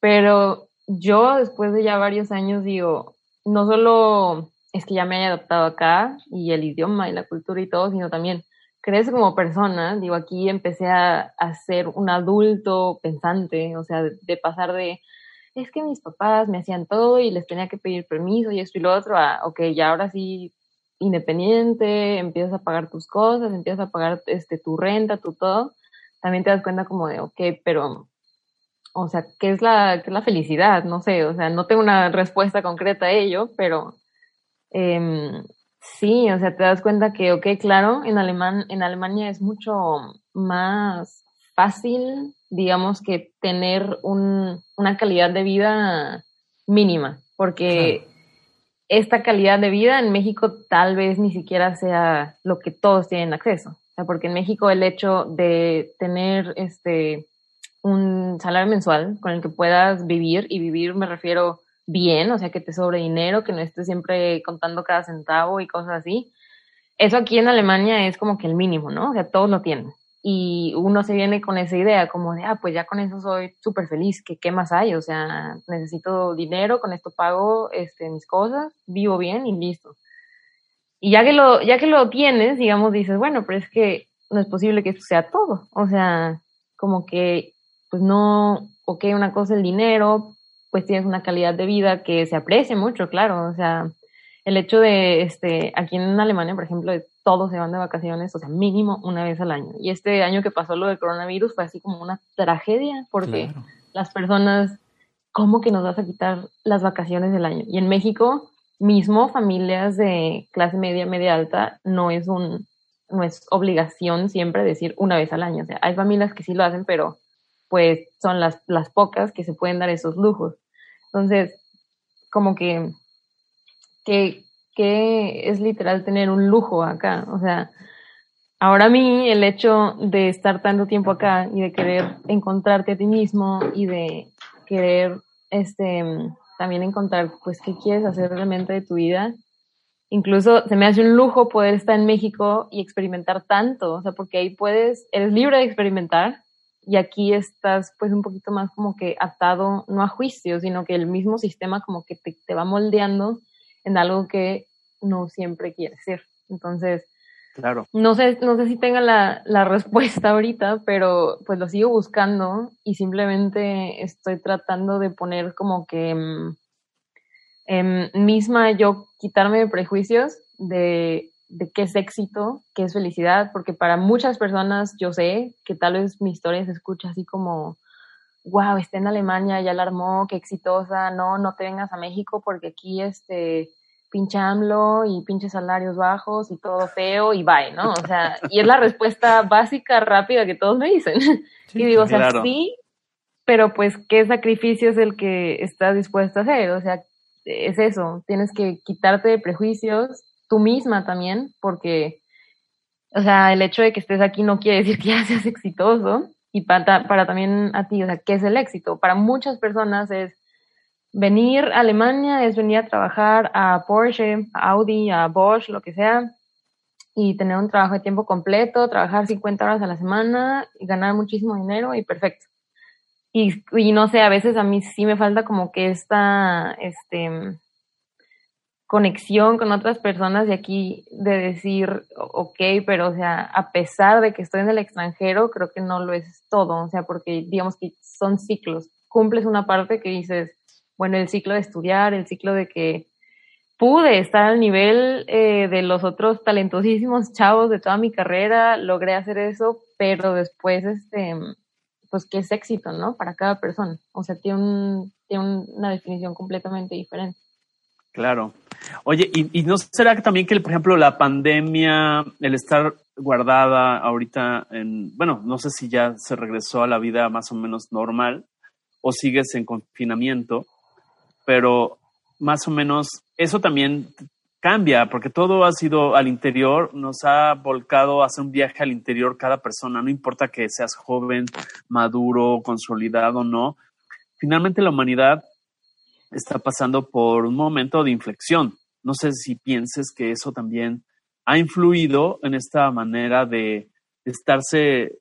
pero yo después de ya varios años digo, no solo es que ya me haya adaptado acá y el idioma y la cultura y todo, sino también crece como persona. Digo, aquí empecé a, ser un adulto pensante, o sea, de, pasar de, es que mis papás me hacían todo y les tenía que pedir permiso y esto y lo otro, a, ok, ya ahora sí independiente, empiezas a pagar tus cosas, empiezas a pagar este, tu renta, tu todo, también te das cuenta como de, ok, pero, o sea, ¿qué es la, qué es la felicidad? No sé, o sea, no tengo una respuesta concreta a ello, pero eh, sí, o sea, te das cuenta que, ok, claro, en, alemán, en Alemania es mucho más fácil, digamos, que tener un, una calidad de vida mínima, porque esta calidad de vida en México tal vez ni siquiera sea lo que todos tienen acceso. O sea, porque en México el hecho de tener este un salario mensual con el que puedas vivir, y vivir me refiero bien, o sea, que te sobre dinero, que no estés siempre contando cada centavo y cosas así. Eso aquí en Alemania es como que el mínimo, ¿no? O sea, todos lo tienen. Y uno se viene con esa idea como de, ah, pues ya con eso soy súper feliz, ¿qué, ¿qué más hay? O sea, necesito dinero, con esto pago este, mis cosas, vivo bien y listo. Y ya que lo, ya que lo tienes, digamos, dices, bueno, pero es que no es posible que esto sea todo. O sea, como que, pues no, ok, una cosa el dinero, pues tienes una calidad de vida que se aprecia mucho, claro. O sea, el hecho de, este, aquí en Alemania, por ejemplo, todos se van de vacaciones, o sea, mínimo una vez al año. Y este año que pasó lo del coronavirus fue así como una tragedia, porque las personas, ¿cómo que nos vas a quitar las vacaciones del año? Y en México, mismo familias de clase media, media alta, no es un, no es obligación siempre decir una vez al año. O sea, hay familias que sí lo hacen, pero pues son las, las pocas que se pueden dar esos lujos. Entonces, como que, que, que es literal tener un lujo acá. O sea, ahora a mí el hecho de estar tanto tiempo acá y de querer encontrarte a ti mismo y de querer este también encontrar pues qué quieres hacer realmente de tu vida. Incluso se me hace un lujo poder estar en México y experimentar tanto, o sea, porque ahí puedes, eres libre de experimentar, y aquí estás pues un poquito más como que atado, no a juicio, sino que el mismo sistema como que te, te va moldeando en algo que no siempre quieres ser. Entonces, claro. no sé, no sé si tenga la, la [laughs] respuesta ahorita, pero pues lo sigo buscando y simplemente estoy tratando de poner como que eh, misma yo quitarme de prejuicios de de qué es éxito, qué es felicidad, porque para muchas personas yo sé que tal vez mi historia se escucha así como, wow, está en Alemania, ya la armó, qué exitosa, no, no te vengas a México porque aquí este pinche AMLO y pinches salarios bajos y todo feo y bye, ¿no? O sea, y es la respuesta básica, rápida que todos me dicen. [laughs] y digo, o sea, sí, pero pues, ¿qué sacrificio es el que estás dispuesto a hacer? O sea, es eso, tienes que quitarte de prejuicios, tú misma también, porque, o sea, el hecho de que estés aquí no quiere decir que ya seas exitoso y para, para también a ti, o sea, ¿qué es el éxito? Para muchas personas es venir a Alemania, es venir a trabajar a Porsche, a Audi, a Bosch, lo que sea, y tener un trabajo de tiempo completo, trabajar 50 horas a la semana y ganar muchísimo dinero y perfecto. Y, y no sé, a veces a mí sí me falta como que esta, este, conexión con otras personas de aquí, de decir, ok, pero o sea, a pesar de que estoy en el extranjero, creo que no lo es todo, o sea, porque digamos que son ciclos. Cumples una parte que dices, bueno, el ciclo de estudiar, el ciclo de que pude estar al nivel eh, de los otros talentosísimos chavos de toda mi carrera, logré hacer eso, pero después, este, pues, ¿qué es éxito, no? Para cada persona. O sea, tiene, un, tiene una definición completamente diferente. Claro. Oye, ¿y, no será que también que, por ejemplo, la pandemia, el estar guardada ahorita en, bueno, no sé si ya se regresó a la vida más o menos normal o sigues en confinamiento, pero más o menos eso también cambia, porque todo ha sido al interior, nos ha volcado a hacer un viaje al interior cada persona, no importa que seas joven, maduro, consolidado o no. Finalmente la humanidad está pasando por un momento de inflexión. No sé si pienses que eso también ha influido en esta manera de estarse,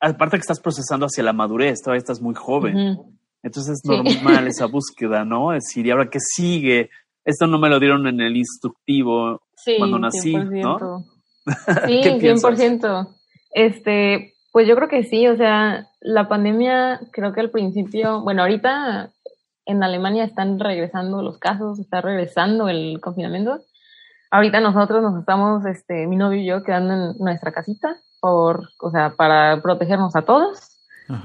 aparte que estás procesando hacia la madurez, todavía estás muy joven. Entonces es normal [laughs] esa búsqueda, ¿no? Es decir, ¿y ahora qué sigue? Esto no me lo dieron en el instructivo cuando nací, 100%. ¿no? [laughs] Sí, 100%. Este, pues yo creo que sí, o sea, la pandemia creo que al principio, bueno, ahorita en Alemania están regresando los casos, está regresando el confinamiento. Ahorita nosotros nos estamos, este, mi novio y yo quedando en nuestra casita por, o sea, para protegernos a todos.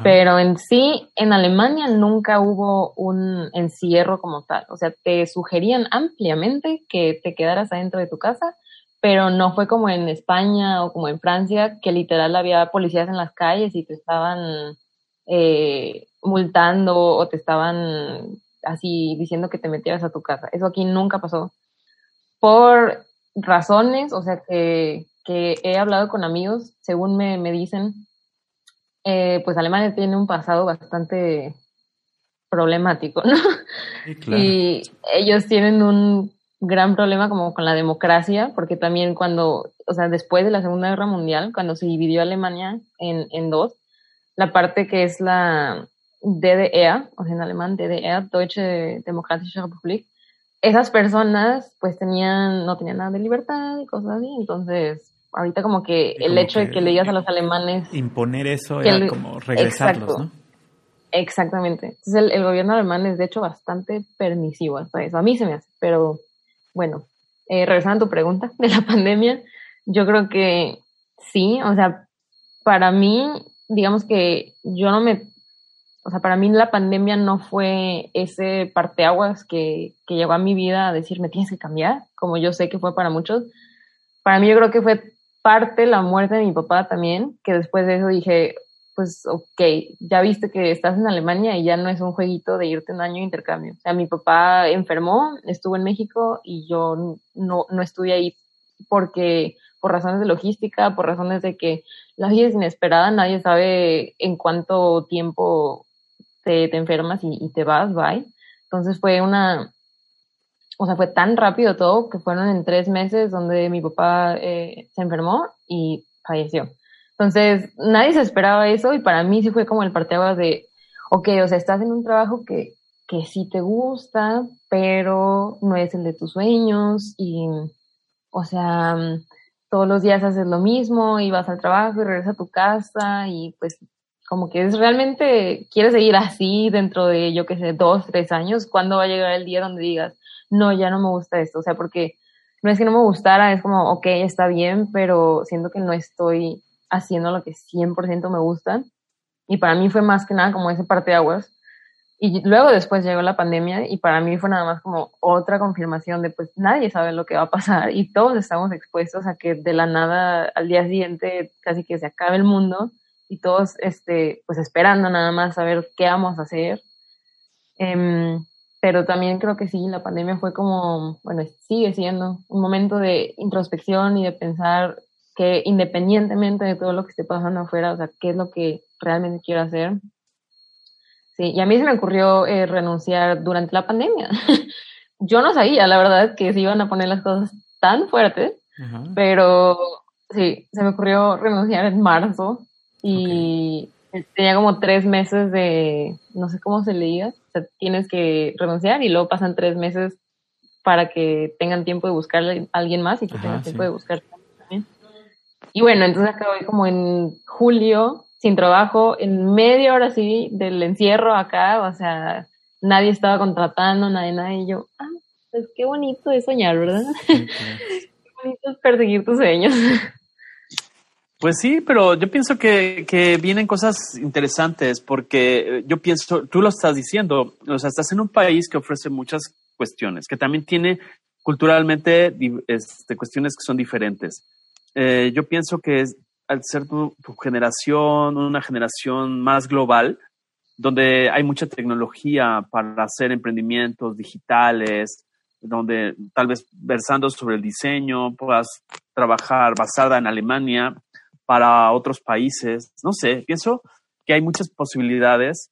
Pero en sí, en Alemania nunca hubo un encierro como tal. O sea, te sugerían ampliamente que te quedaras adentro de tu casa, pero no fue como en España o como en Francia, que literal había policías en las calles y te estaban eh, multando o te estaban así diciendo que te metieras a tu casa. Eso aquí nunca pasó. Por razones, o sea, que, que he hablado con amigos, según me, me dicen, eh, pues Alemania tiene un pasado bastante problemático, ¿no? Y ellos tienen un gran problema como con la democracia, porque también cuando, o sea, después de la Segunda Guerra Mundial, cuando se dividió Alemania en, en dos, la parte que es la DDR, o sea, en alemán DDR, Deutsche Demokratische Republik, esas personas pues tenían, no tenían nada de libertad y cosas así, entonces ahorita como que el hecho de que le digas a los alemanes... Imponer eso era como regresarlos, ¿no? Exactamente. Entonces el, gobierno alemán es de hecho bastante permisivo hasta eso. A mí se me hace, pero bueno, eh, regresando a tu pregunta [laughs] de la pandemia, yo creo que sí, o sea, para mí, digamos que yo no me... O sea, para mí la pandemia no fue ese parteaguas que, que llegó a mi vida a decirme tienes que cambiar, como yo sé que fue para muchos. Para mí yo creo que fue parte la muerte de mi papá también, que después de eso dije, pues ok, ya viste que estás en Alemania y ya no es un jueguito de irte un año de intercambio. O sea, mi papá enfermó, estuvo en México y yo no, no estuve ahí porque por razones de logística, por razones de que la vida es inesperada, nadie sabe en cuánto tiempo te, te enfermas y, te vas, bye. Entonces fue una, o sea, fue tan rápido todo que fueron en tres meses donde mi papá eh, se enfermó y falleció. Entonces, nadie se esperaba eso y para mí sí fue como el parteaguas de, ok, o sea, estás en un trabajo que, que sí te gusta, pero no es el de tus sueños y, o sea, todos los días haces lo mismo y vas al trabajo y regresas a tu casa y pues como que es realmente, quieres seguir así dentro de, yo qué sé, dos, tres años, ¿cuándo va a llegar el día donde digas, no, ya no me gusta esto, o sea, porque no es que no me gustara, es como, ok, está bien, pero siento que no estoy haciendo lo que 100% me gusta. Y para mí fue más que nada como ese parte de aguas. Y luego después llegó la pandemia y para mí fue nada más como otra confirmación de pues nadie sabe lo que va a pasar y todos estamos expuestos a que de la nada al día siguiente casi que se acabe el mundo y todos este pues esperando nada más a ver qué vamos a hacer. Um, pero también creo que sí, la pandemia fue como, bueno, sigue siendo un momento de introspección y de pensar que independientemente de todo lo que esté pasando afuera, o sea, qué es lo que realmente quiero hacer. Sí, y a mí se me ocurrió eh, renunciar durante la pandemia. [laughs] Yo no sabía, la verdad, que se iban a poner las cosas tan fuertes, pero sí, se me ocurrió renunciar en marzo y tenía como tres meses de, no sé cómo se le diga, o sea, tienes que renunciar y luego pasan tres meses para que tengan tiempo de buscar a alguien más y que tengan tiempo de buscar también. Y bueno, entonces acabé como en julio, sin trabajo, en media hora sí del encierro acá, o sea, nadie estaba contratando, nadie, nadie, y yo, ah, pues qué bonito es soñar, ¿verdad? [laughs] qué bonito es perseguir tus sueños. Pues sí, pero yo pienso que, que, vienen cosas interesantes porque yo pienso, tú lo estás diciendo, o sea, estás en un país que ofrece muchas cuestiones, que también tiene culturalmente este, cuestiones que son diferentes. Eh, yo pienso que es, al ser tu, generación, una generación más global, donde hay mucha tecnología para hacer emprendimientos digitales, donde tal vez versando sobre el diseño puedas trabajar basada en Alemania para otros países. No sé, pienso que hay muchas posibilidades,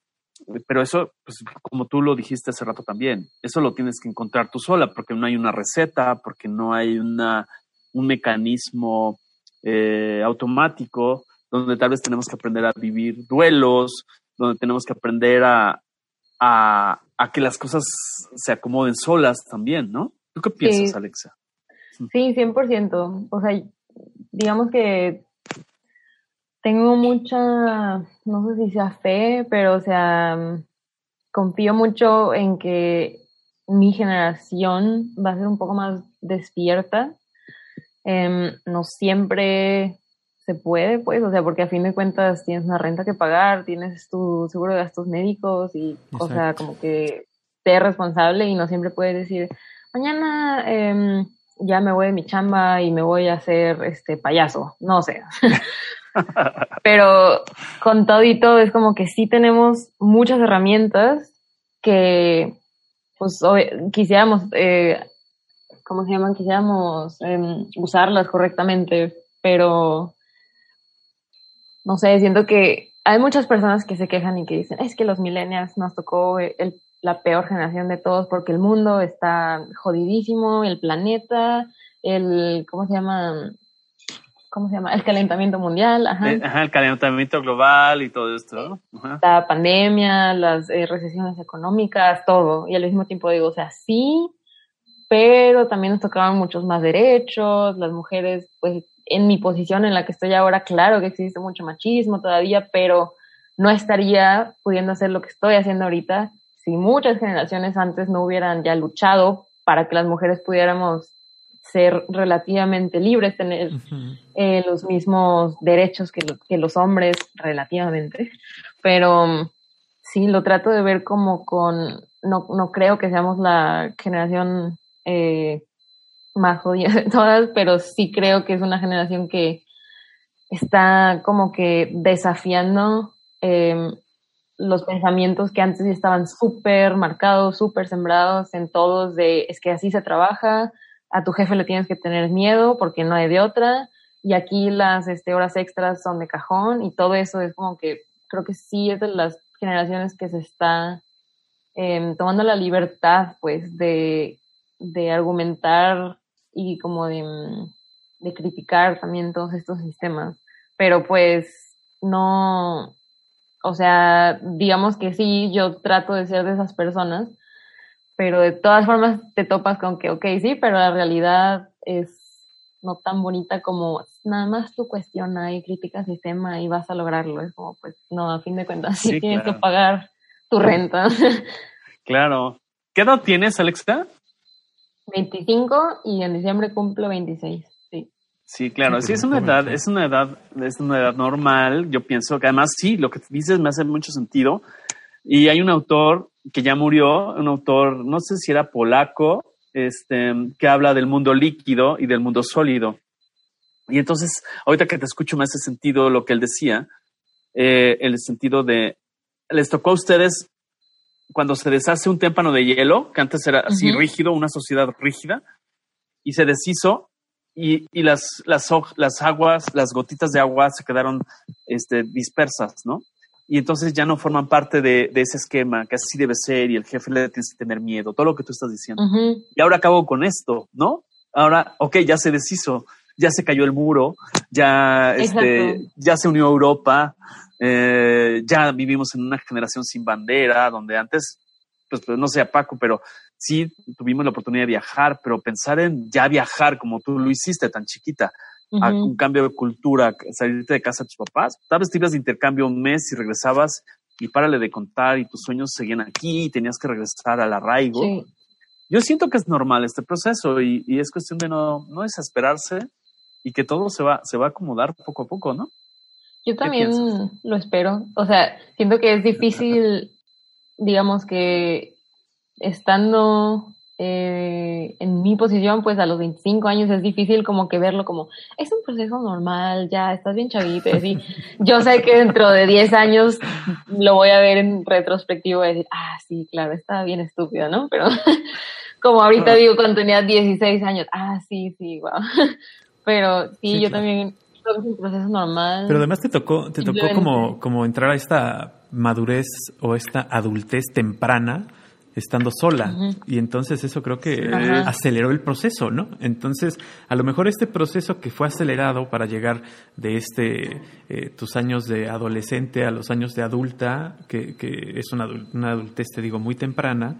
pero eso, pues, como tú lo dijiste hace rato también, eso lo tienes que encontrar tú sola, porque no hay una receta, porque no hay una, un mecanismo eh, automático donde tal vez tenemos que aprender a vivir duelos, donde tenemos que aprender a, a, que las cosas se acomoden solas también, ¿no? ¿Tú qué piensas, Alexa? Sí, 100%. O sea, digamos que tengo mucha, no sé si sea fe, pero o sea, confío mucho en que mi generación va a ser un poco más despierta. Em, no siempre se puede, pues, o sea, porque a fin de cuentas tienes una renta que pagar, tienes tu seguro de gastos médicos y, o sea, como que te responsable y no siempre puedes decir, mañana eh, ya me voy de mi chamba y me voy a hacer este payaso, no sé. [laughs] Pero con todo y todo es como que sí tenemos muchas herramientas que pues quisiéramos, eh, ¿cómo se llaman? Quisiéramos em, usarlas correctamente, pero no sé, siento que hay muchas personas que se quejan y que dicen, es que los millennials nos tocó el, la peor generación de todos porque el mundo está jodidísimo, el planeta, el, ¿cómo se llama? ¿Cómo se llama? El calentamiento mundial, ajá. Eh, el calentamiento global y todo esto. La pandemia, las eh, recesiones económicas, todo. Y al mismo tiempo digo, o sea, sí, pero también nos tocaban muchos más derechos, las mujeres, pues en mi posición en la que estoy ahora, claro que existe mucho machismo todavía, pero no estaría pudiendo hacer lo que estoy haciendo ahorita si muchas generaciones antes no hubieran ya luchado para que las mujeres pudiéramos ser relativamente libres, tener eh, los mismos derechos que, que, los hombres relativamente. Pero sí, lo trato de ver como con, no, no creo que seamos la generación eh, más jodida de todas, pero sí creo que es una generación que está como que desafiando em, los pensamientos que antes estaban súper marcados, súper sembrados en todos de es que así se trabaja, a tu jefe le tienes que tener miedo porque no hay de otra, y aquí las este, horas extras son de cajón y todo eso es como que creo que sí es de las generaciones que se está em, tomando la libertad pues de, de argumentar y como mm, de, criticar también todos estos sistemas. Pero pues no, o sea, digamos que sí, yo trato de ser de esas personas, pero de todas formas te topas con que, ok, sí, pero la realidad es no tan bonita como nada más tu cuestiona y critica el sistema y vas a lograrlo. Es como, pues, no, a fin de cuentas, sí, tienes que pagar tu renta. [laughs] Claro. ¿Qué edad tienes, Alexa? 25 y en diciembre cumplo 26. Sí. Sí, claro, sí, es una edad, es una edad, es una edad normal. Yo pienso que además sí, lo que dices me hace mucho sentido. Y hay un autor que ya murió, un autor, no sé si era polaco, este, que habla del mundo líquido y del mundo sólido. Y entonces, ahorita que te escucho me hace sentido lo que él decía, eh, el sentido de, les tocó a ustedes cuando se deshace un témpano de hielo, que antes era así rígido, una sociedad rígida, y se deshizo y, y las, las, las, aguas, las gotitas de agua se quedaron este, dispersas, ¿no? Y entonces ya no forman parte de, de, ese esquema, que así debe ser y el jefe le tienes que tener miedo, todo lo que tú estás diciendo. Y ahora acabo con esto, ¿no? Ahora, ok, ya se deshizo, ya se cayó el muro, ya, este, ya se unió Europa, eh, ya vivimos en una generación sin bandera, donde antes, pues, pues, no sé, Paco, pero sí tuvimos la oportunidad de viajar, pero pensar en ya viajar como tú lo hiciste tan chiquita, a un cambio de cultura, salirte de casa de tus papás, tal vez te ibas de intercambio un mes y regresabas y párale de contar y tus sueños seguían aquí y tenías que regresar al arraigo. Yo siento que es normal este proceso y, y, es cuestión de no, no desesperarse y que todo se va, se va a acomodar poco a poco, ¿no? Yo también lo espero. O sea, siento que es difícil, digamos que estando eh, en mi posición, pues a los 25 años es difícil como que verlo como, es un proceso normal, ya estás bien chavito, y [laughs] yo sé que dentro de 10 años lo voy a ver en retrospectivo y decir, ah, sí, claro, estaba bien estúpido, ¿no? Pero [laughs] como ahorita digo cuando tenía 16 años, ah, sí, sí, wow. [laughs] Pero sí, yo también creo que es un proceso normal. Pero además te tocó, te tocó como, como entrar a esta madurez o esta adultez temprana estando sola. Y entonces eso creo que aceleró el proceso, ¿no? Entonces, a lo mejor este proceso que fue acelerado para llegar de este, eh, tus años de adolescente a los años de adulta, que, que es una, una, adultez, te digo, muy temprana,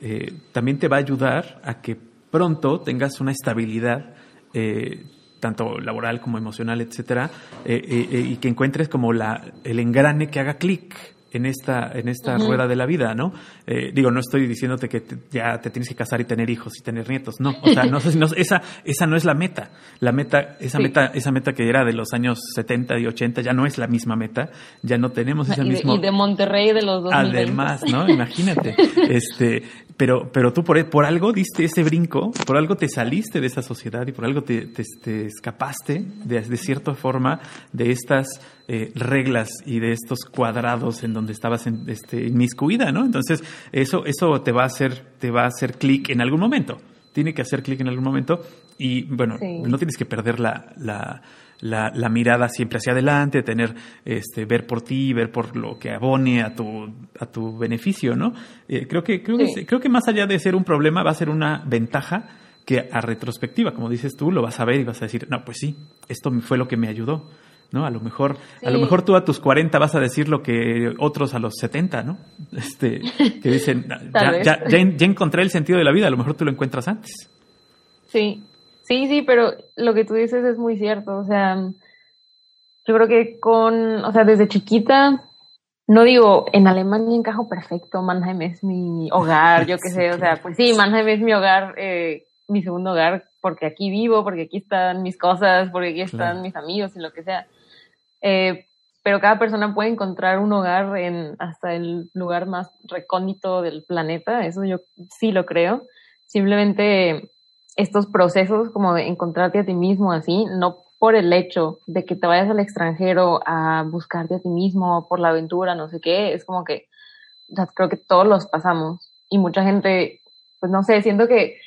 eh, también te va a ayudar a que pronto tengas una estabilidad. Eh, tanto laboral como emocional, etcétera, y que encuentres como la, el engrane que haga clic, en esta, en esta rueda de la vida, ¿no? Eh, digo, no estoy diciéndote que ya te tienes que casar y tener hijos y tener nietos, no. O sea, no sé si no, esa, esa no es la meta. La meta, esa meta, esa meta que era de los años 70 y 80 ya no es la misma meta, ya no tenemos ese mismo. Y de Monterrey de los 2020. Además, ¿no? Imagínate. [laughs] este, pero, pero tú por, por algo diste ese brinco, por algo te saliste de esa sociedad y por algo te, te, escapaste de, de, cierta forma de estas eh, reglas y de estos cuadrados en donde estabas en, este, inmiscuida, ¿no? Entonces, eso, eso te va a hacer, te va a hacer clic en algún momento. Tiene que hacer clic en algún momento y, bueno, no tienes que perder la, la la, la, mirada siempre hacia adelante, tener, este, ver por ti, ver por lo que abone a tu, a tu beneficio, ¿no? Eh, creo que, creo, que, creo que más allá de ser un problema, va a ser una ventaja que a retrospectiva, como dices tú, lo vas a ver y vas a decir, no, pues sí, esto fue lo que me ayudó. ¿no? A lo mejor, a lo mejor tú a tus 40 vas a decir lo que otros a los 70, ¿no? Este, que dicen, [laughs] ya, ya, ya, encontré el sentido de la vida, a lo mejor tú lo encuentras antes. Sí, Sí, sí, pero lo que tú dices es muy cierto. O sea, yo creo que con, o sea, desde chiquita, no digo, en Alemania encajo perfecto, Mannheim es mi hogar, yo qué sé, o sea, pues sí, Mannheim es mi hogar, eh, mi segundo hogar, porque aquí vivo, porque aquí están mis cosas, porque aquí están mis amigos y lo que sea. Eh, pero cada persona puede encontrar un hogar en hasta el lugar más recóndito del planeta, eso yo sí lo creo. Simplemente estos procesos como de encontrarte a ti mismo así, no por el hecho de que te vayas al extranjero a buscarte a ti mismo, por la aventura, no sé qué, es como que, o creo que todos los pasamos y mucha gente, pues no sé, siento que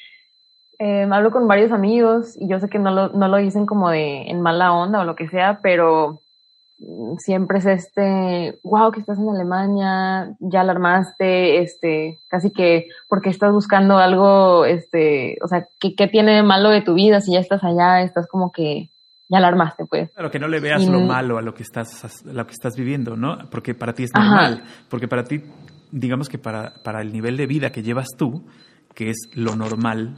eh, hablo con varios amigos y yo sé que no lo, no lo dicen como de en mala onda o lo que sea, pero siempre es este, wow, que estás en Alemania, ya alarmaste, este, casi que porque estás buscando algo, este, o sea, ¿qué, ¿qué, tiene de malo de tu vida si ya estás allá? Estás como que ya alarmaste, pues. Claro, que no le veas lo malo a lo que estás, a lo que estás viviendo, ¿no? Porque para ti es normal, porque para ti, digamos que para, para el nivel de vida que llevas tú, que es lo normal,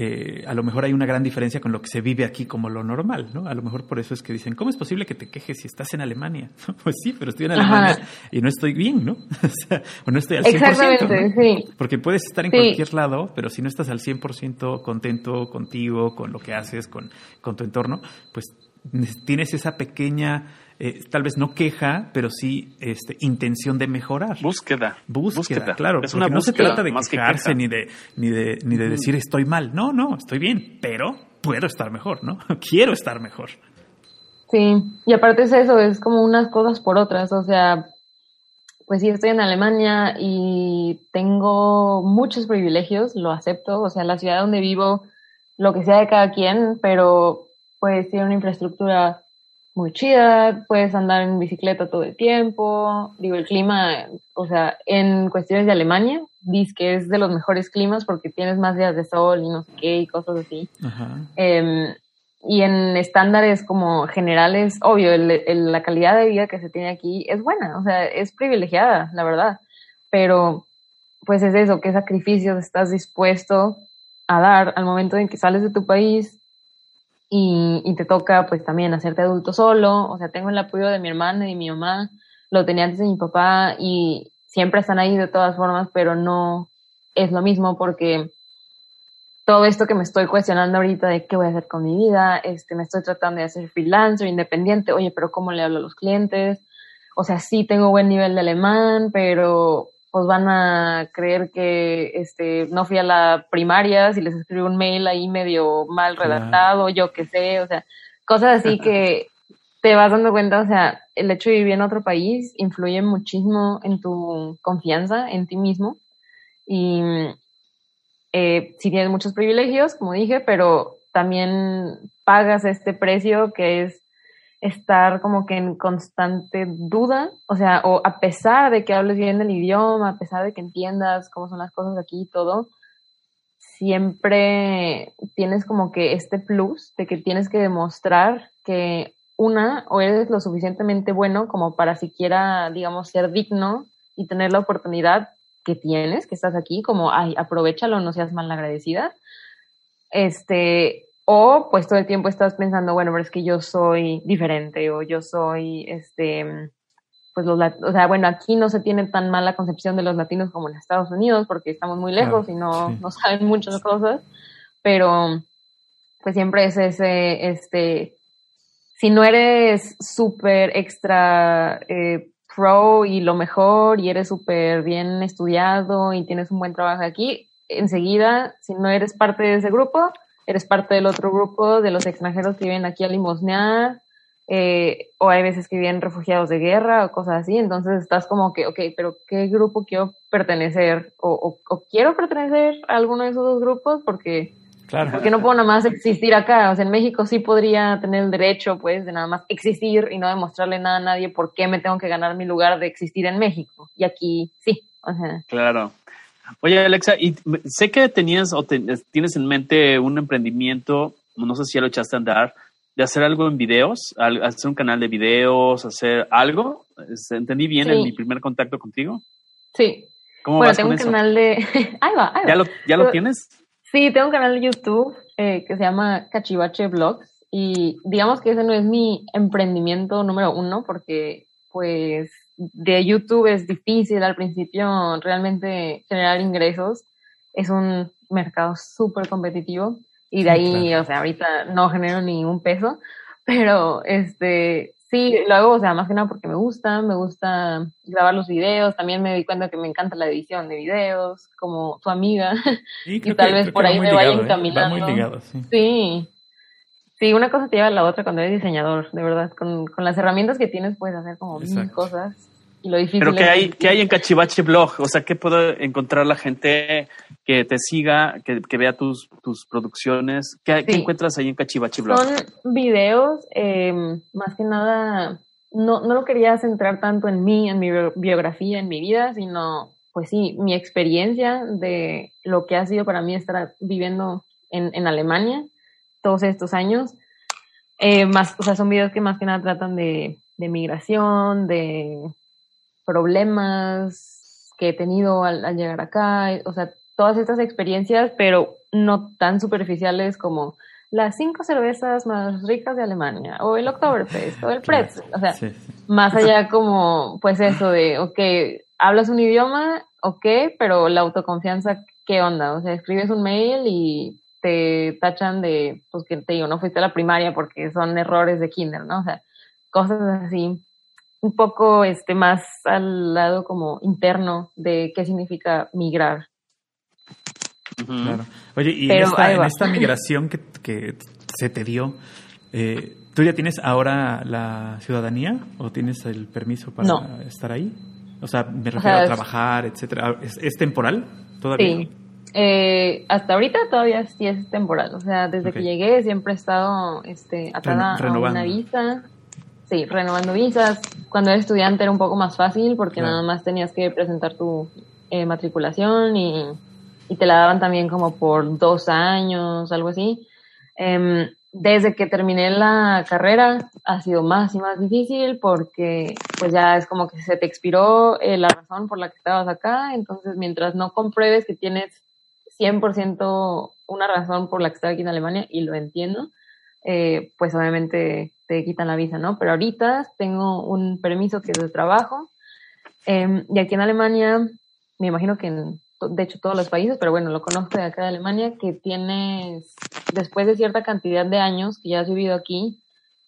eh, a lo mejor hay una gran diferencia con lo que se vive aquí como lo normal, ¿no? A lo mejor por eso es que dicen, ¿cómo es posible que te quejes si estás en Alemania? [laughs] pues sí, pero estoy en Alemania y no estoy bien, ¿no? [laughs] o sea, o no estoy al 100%. Exactamente, sí. Porque puedes estar en cualquier lado, pero si no estás al 100% contento contigo, con lo que haces, con, con tu entorno, pues tienes esa pequeña eh, tal vez no queja, pero sí este, intención de mejorar. Búsqueda. Búsqueda, claro. Es una no se trata de quejarse ni de, ni de, ni de decir estoy mal. No, no, estoy bien, pero puedo estar mejor, ¿no? [laughs] Quiero estar mejor. Sí, y aparte es eso, es como unas cosas por otras, o sea, pues sí, estoy en Alemania y tengo muchos privilegios, lo acepto, o sea, la ciudad donde vivo, lo que sea de cada quien, pero pues tiene una infraestructura muy chida, puedes andar en bicicleta todo el tiempo, digo, el clima, o sea, en cuestiones de Alemania, dices que es de los mejores climas porque tienes más días de sol y no sé qué y cosas así. Em, y en estándares como generales, obvio, la calidad de vida que se tiene aquí es buena, o sea, es privilegiada, la verdad, pero pues es eso, qué sacrificios estás dispuesto a dar al momento en que sales de tu país y, y, te toca pues también hacerte adulto solo, o sea, tengo el apoyo de mi hermana y mi mamá, lo tenía antes de mi papá y siempre están ahí de todas formas, pero no es lo mismo porque todo esto que me estoy cuestionando ahorita de qué voy a hacer con mi vida, este, me estoy tratando de hacer freelancer, independiente, oye, pero ¿cómo le hablo a los clientes? O sea, sí tengo buen nivel de alemán, pero pues van a creer que este no fui a la primaria si les escribo un mail ahí medio mal redactado, yo qué sé, o sea, cosas así que [laughs] te vas dando cuenta, o sea, el hecho de vivir en otro país influye muchísimo en tu confianza en ti mismo. Y eh, si tienes muchos privilegios, como dije, pero también pagas este precio que es estar como que en constante duda, o sea, o a pesar de que hables bien el idioma, a pesar de que entiendas cómo son las cosas aquí y todo, siempre tienes como que este plus de que tienes que demostrar que una, o eres lo suficientemente bueno como para siquiera, digamos, ser digno y tener la oportunidad que tienes, que estás aquí, como, ay, aprovechalo, no seas mal agradecida. Este, o pues todo el tiempo estás pensando, bueno, pero es que yo soy diferente o yo soy, este, pues los, o sea, bueno, aquí no se tiene tan mala concepción de los latinos como en Estados Unidos porque estamos muy lejos y no, no saben muchas cosas, pero pues siempre es ese, este, si no eres súper extra eh, pro y lo mejor y eres súper bien estudiado y tienes un buen trabajo aquí, enseguida, si no eres parte de ese grupo, eres parte del otro grupo de los extranjeros que vienen aquí a limosnear, eh, o hay veces que vienen refugiados de guerra o cosas así, entonces estás como que, ok, pero ¿qué grupo quiero pertenecer? O, o, quiero pertenecer a alguno de esos dos grupos porque, claro. porque no puedo nada más existir acá, o sea, en México sí podría tener el derecho, pues, de nada más existir y no demostrarle nada a nadie por qué me tengo que ganar mi lugar de existir en México, y aquí sí, o sea. Claro. Oye, Alexa, y sé que tenías o tienes en mente un emprendimiento, no sé si ya lo echaste a andar, de hacer algo en videos, hacer un canal de videos, hacer algo. ¿Entendí bien en mi primer contacto contigo? Sí. ¿Cómo bueno, tengo un canal de... [laughs] ahí va, ahí va. ¿Ya lo, ya lo tienes? Sí, tengo un canal de YouTube eh, que se llama Cachivache Vlogs y digamos que ese no es mi emprendimiento número uno porque pues de YouTube es difícil al principio realmente generar ingresos. Es un mercado súper competitivo y de ahí, o sea, ahorita no genero ni un peso, [laughs] pero este, sí, lo hago, o sea, más que nada porque me gusta, me gusta grabar los videos, también me di cuenta que me encanta la edición de videos, como tu amiga, [laughs] y tal vez por ahí me vaya ¿eh? encaminando. sí. Sí, una cosa te lleva a la otra cuando eres diseñador, de verdad. Con, con las herramientas que tienes puedes hacer como mil cosas. Y lo difícil Pero ¿qué hay, ¿qué hay en Cachivache Blog? O sea, ¿qué puede encontrar la gente que te siga, que, que vea tus, tus producciones? ¿Qué, encuentras ahí en Cachivache Blog? Son videos, eh, más que nada, no, no lo quería centrar tanto en mí, en mi biografía, en mi vida, sino, pues sí, mi experiencia de lo que ha sido para mí estar viviendo en, en Alemania todos estos años. Eh, más, o sea, son videos que más que nada tratan de, de migración, de problemas que he tenido al, llegar acá, o sea, todas estas experiencias, pero no tan superficiales como las cinco cervezas más ricas de Alemania, o el Oktoberfest, o el [laughs] Pretzel, o sea, más allá [laughs] como, pues eso de, ok, hablas un idioma, ok, pero la autoconfianza, ¿qué onda? O sea, escribes un mail y te tachan de, pues que te digo, no fuiste a la primaria porque son errores de kinder, ¿no? O sea, cosas así, un poco este más al lado como interno de qué significa migrar. Claro. Oye, y en esta, migración que, que, se te dio, eh, ¿tú ya tienes ahora la ciudadanía o tienes el permiso para estar ahí? O sea, me refiero a trabajar, etcétera. ¿Es, temporal todavía? Sí. Eh, hasta ahorita todavía sí es temporal, o sea, desde que llegué siempre he estado este, atada a una visa. Sí, renovando visas. Cuando eres estudiante era un poco más fácil porque nada más tenías que presentar tu eh, matriculación y, y, te la daban también como por dos años, algo así. Em, desde que terminé la carrera ha sido más y más difícil porque pues ya es como que se te expiró eh, la razón por la que estabas acá, entonces mientras no compruebes que tienes 100% una razón por la que estoy aquí en Alemania y lo entiendo, eh, pues obviamente te quitan la visa, ¿no? Pero ahorita tengo un permiso que es de trabajo em, y aquí en Alemania, me imagino que de hecho todos los países, pero bueno, lo conozco de acá de Alemania, que tienes, después de cierta cantidad de años que ya has vivido aquí,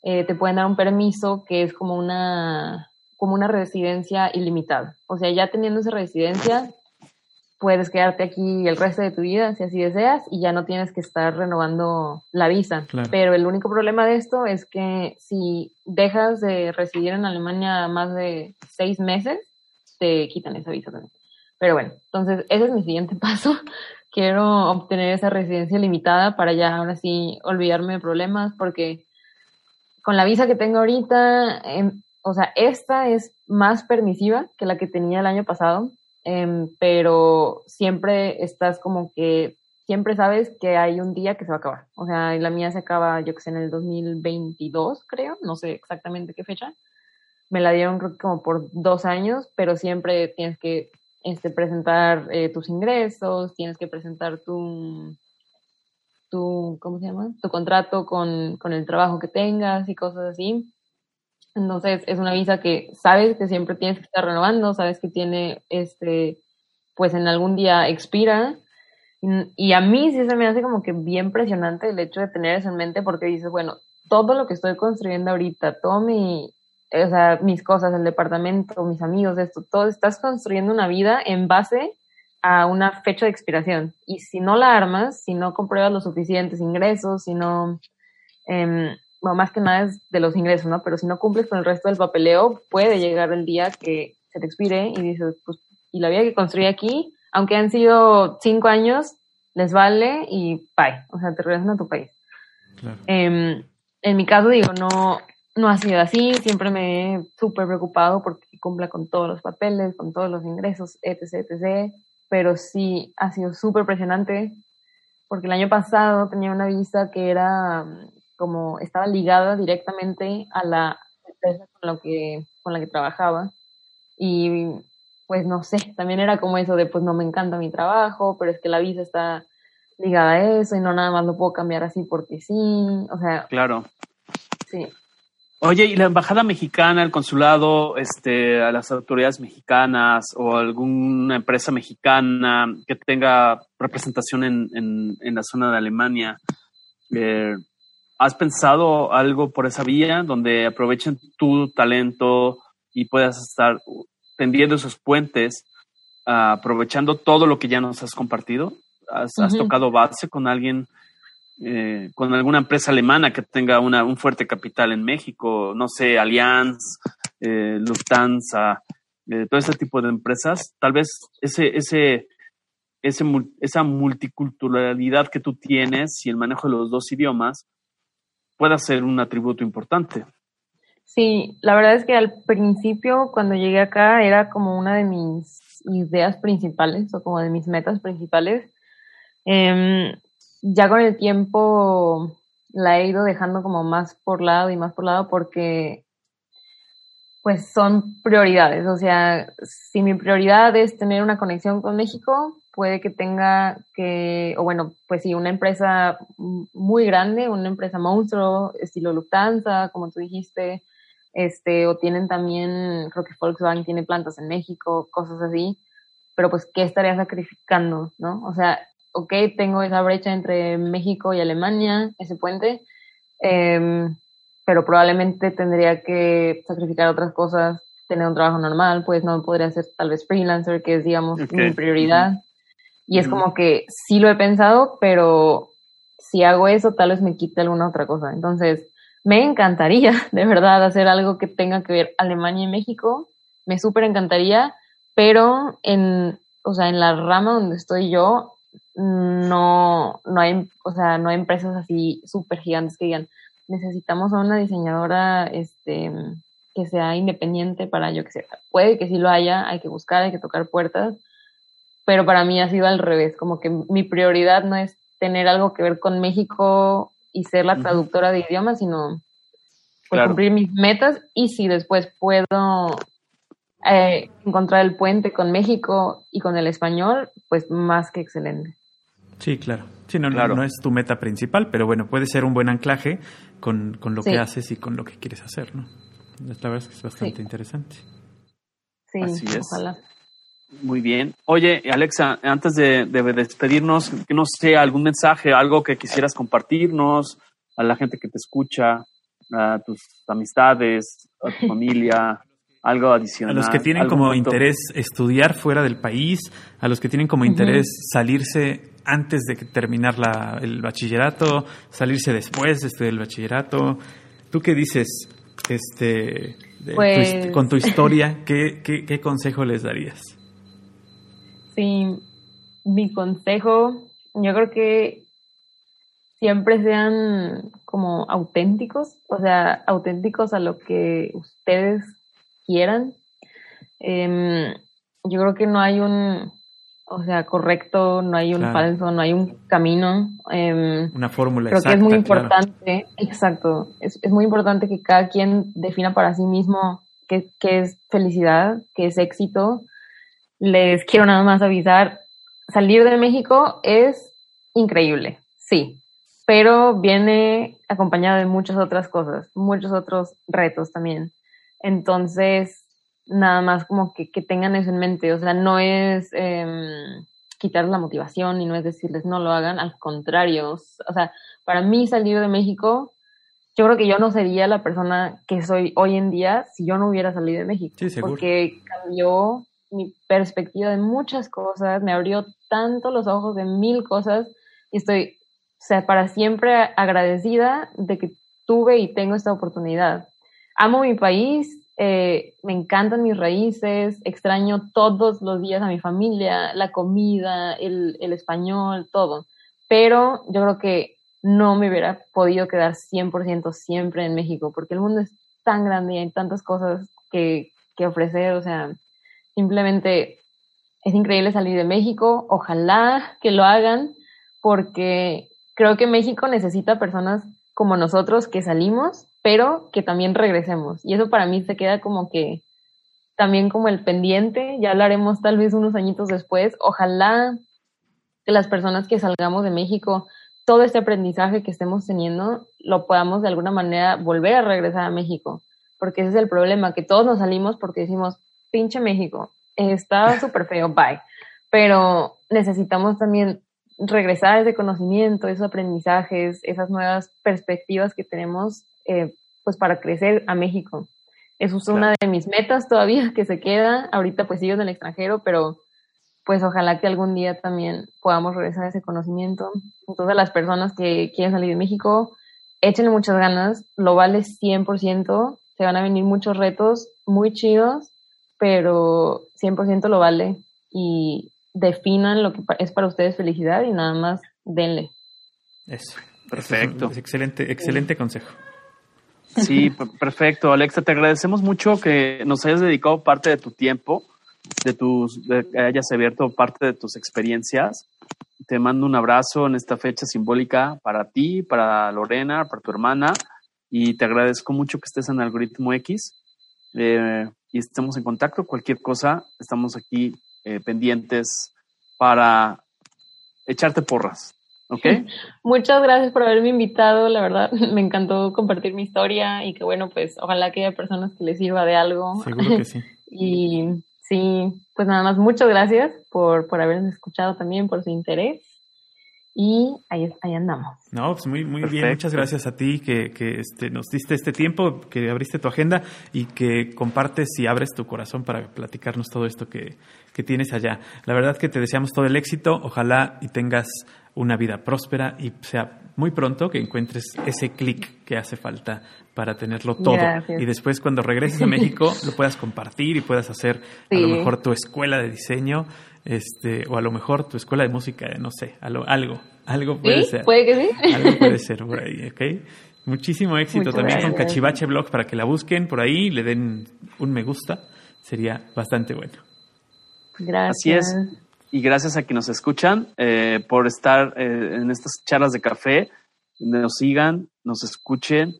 eh, te pueden dar un permiso que es como una como una residencia ilimitada. O sea, ya teniendo esa residencia, puedes quedarte aquí el resto de tu vida si así deseas y ya no tienes que estar renovando la visa. Pero el único problema de esto es que si dejas de residir en Alemania más de seis meses, te quitan esa visa también. Pero bueno, entonces ese es mi siguiente [laughs] paso. Quiero obtener esa residencia limitada para ya ahora sí olvidarme de problemas porque con la visa que tengo ahorita, em, o sea, esta es más permisiva que la que tenía el año pasado Em, pero siempre estás como que, siempre sabes que hay un día que se va a acabar. O sea, la mía se acaba, yo que sé, en el 2022, creo, no sé exactamente qué fecha. Me la dieron creo que como por dos años, pero siempre tienes que este, presentar eh, tus ingresos, tienes que presentar tu, tu, ¿cómo se llama? Tu contrato con, con el trabajo que tengas y cosas así. Entonces es una visa que sabes que siempre tienes que estar renovando, sabes que tiene, este, pues en algún día expira. Y, a mí sí se me hace como que bien impresionante el hecho de tener eso en mente porque dices, bueno, todo lo que estoy construyendo ahorita, todo mi, o sea, mis cosas, el departamento, mis amigos, esto, todo, estás construyendo una vida en base a una fecha de expiración. Y si no la armas, si no compruebas los suficientes ingresos, si no, eh, bueno, más que nada es de los ingresos, ¿no? Pero si no cumples con el resto del papeleo, puede llegar el día que se te expire y dices, pues, y la vida que construí aquí, aunque han sido cinco años, les vale y bye, o sea, te regresan a tu país. Em, en mi caso, digo, no, no ha sido así, siempre me he súper preocupado porque cumpla con todos los papeles, con todos los ingresos, etc., etc., pero sí ha sido súper presionante porque el año pasado tenía una visa que era como estaba ligada directamente a la empresa con, lo que, con la que trabajaba. Y pues no sé, también era como eso de pues no me encanta mi trabajo, pero es que la visa está ligada a eso y no nada más lo puedo cambiar así porque sí, o sea. Claro. Sí. Oye, ¿y la embajada mexicana, el consulado, este, a las autoridades mexicanas o alguna empresa mexicana que tenga representación en, en, en la zona de Alemania, eh, ¿Has pensado algo por esa vía donde aprovechen tu talento y puedas estar tendiendo esos puentes, aprovechando todo lo que ya nos has compartido? ¿Has, tocado base con alguien, eh, con alguna empresa alemana que tenga una, un fuerte capital en México? No sé, Allianz, eh, Lufthansa, eh, todo ese tipo de empresas. Tal vez ese, ese, ese, esa multiculturalidad que tú tienes y el manejo de los dos idiomas pueda ser un atributo importante. Sí, la verdad es que al principio, cuando llegué acá, era como una de mis ideas principales o como de mis metas principales. Em, ya con el tiempo la he ido dejando como más por lado y más por lado porque pues son prioridades. O sea, si mi prioridad es tener una conexión con México, puede que tenga que, o bueno, pues sí, una empresa muy grande, una empresa monstruo, estilo Lufthansa, como tú dijiste, este, o tienen también, creo que Volkswagen tiene plantas en México, cosas así, pero pues, ¿qué estaría sacrificando, no? O sea, ok, tengo esa brecha entre México y Alemania, ese puente, em, pero probablemente tendría que sacrificar otras cosas, tener un trabajo normal, pues no podría ser tal vez freelancer, que es, digamos, mi prioridad. Y es como que sí lo he pensado, pero si hago eso, tal vez me quite alguna otra cosa. Entonces, me encantaría, [laughs] de verdad, hacer algo que tenga que ver Alemania y México. Me súper encantaría, pero en, o sea, en la rama donde estoy yo, no, no hay, o sea, no hay empresas así súper gigantes que digan, necesitamos a una diseñadora, este, que sea independiente para yo que sé. Puede que sí lo haya, hay que buscar, hay que tocar puertas, pero para mí ha sido al revés, como que mi prioridad no es tener algo que ver con México y ser la traductora de idiomas, sino pues, cumplir mis metas y si después puedo eh, encontrar el puente con México y con el español, pues más que excelente. Sí, claro. Sí, no, no, es tu meta principal, pero bueno, puede ser un buen anclaje con, con lo que haces y con lo que quieres hacer, ¿no? La verdad es que es bastante interesante. Sí, Así ojalá. Muy bien. Oye, Alexa, antes de, despedirnos, no sé, algún mensaje, algo que quisieras compartirnos a la gente que te escucha, a tus amistades, a tu familia, [laughs] algo adicional. A los que tienen como interés estudiar fuera del país, a los que tienen como interés salirse antes de que terminar la- el bachillerato, salirse después este, del bachillerato. ¿Tú qué dices este, de Pues- con tu [laughs] historia? ¿qué, qué, qué consejo les darías? Sí, mi consejo, yo creo que siempre sean como auténticos, o sea, auténticos a lo que ustedes quieran. Em, yo creo que no hay un, o sea, correcto, no hay un Claro. falso, no hay un camino. Em, Una fórmula Creo que es muy claro. importante, exacto, es, es muy importante que cada quien defina para sí mismo qué, qué es felicidad, qué es éxito. Les quiero nada más avisar, salir de México es increíble, sí, pero viene acompañado de muchas otras cosas, muchos otros retos también. Entonces, nada más como que, que tengan eso en mente, o sea, no es... em, quitar la motivación y no es decirles no lo hagan, al contrario, o sea, para mí salir de México, yo creo que yo no sería la persona que soy hoy en día si yo no hubiera salido de México, Sí, seguro. porque cambió mi perspectiva de muchas cosas, me abrió tanto los ojos de mil cosas y estoy, o sea, para siempre agradecida de que tuve y tengo esta oportunidad. Amo mi país, eh, me encantan mis raíces, extraño todos los días a mi familia, la comida, el, el español, todo. Pero yo creo que no me hubiera podido quedar 100% siempre en México, porque el mundo es tan grande y hay tantas cosas que, que ofrecer, o sea, simplemente es increíble salir de México, ojalá que lo hagan, porque creo que México necesita personas como nosotros que salimos, pero que también regresemos. Y eso para mí se queda como que también como el pendiente, ya hablaremos tal vez unos añitos después, ojalá que las personas que salgamos de México, todo este aprendizaje que estemos teniendo, lo podamos de alguna manera volver a regresar a México, porque ese es el problema, que todos nos salimos porque decimos, pinche México, está súper feo, bye. Pero necesitamos también regresar a ese conocimiento, esos aprendizajes, esas nuevas perspectivas que tenemos, eh, pues para crecer a México. Eso es una de mis metas todavía que se queda. Ahorita pues sigo en el extranjero, pero pues ojalá que algún día también podamos regresar a ese conocimiento. Entonces las personas que quieren salir de México, échenle muchas ganas, lo vale 100%, se van a venir muchos retos muy chidos, pero 100% lo vale y definan lo que es para ustedes felicidad y nada más denle. Eso. Perfecto. Es excelente, excelente consejo. Sí, per- perfecto. Alexa, te agradecemos mucho que nos hayas dedicado parte de tu tiempo, de tus, de que hayas abierto parte de tus experiencias. Te mando un abrazo en esta fecha simbólica para ti, para Lorena, para tu hermana, y te agradezco mucho que estés en Algoritmo X. Eh, y estemos en contacto. Cualquier cosa, estamos aquí eh, pendientes para echarte porras. ¿Ok? [laughs] Muchas gracias por haberme invitado, la verdad [laughs] me encantó compartir mi historia y que bueno, pues ojalá que haya personas que les sirva de algo. Seguro que sí. [laughs] Y sí, pues nada más, muchas gracias por, por habernos escuchado también, por su interés. Y ahí, ahí andamos. No, pues muy, muy bien. Muchas gracias a ti que, que este, nos diste este tiempo, que abriste tu agenda y que compartes y abres tu corazón para platicarnos todo esto que, que tienes allá. La verdad que te deseamos todo el éxito. Ojalá y tengas una vida próspera y sea muy pronto que encuentres ese clic que hace falta para tenerlo todo. Gracias. Y después cuando regreses a [laughs] México lo puedas compartir y puedas hacer a lo mejor tu escuela de diseño este o a lo mejor tu escuela de música, no sé, algo, algo, algo puede ¿Sí? ser. ¿Puede que sí? Algo puede [laughs] ser por ahí, ¿ok? Muchísimo éxito Muchas también con gracias. Cachivache Blog para que la busquen por ahí, le den un me gusta, sería bastante bueno. Gracias. Así es. Y gracias a quienes nos escuchan eh, por estar eh, en estas charlas de café. Nos sigan, nos escuchen,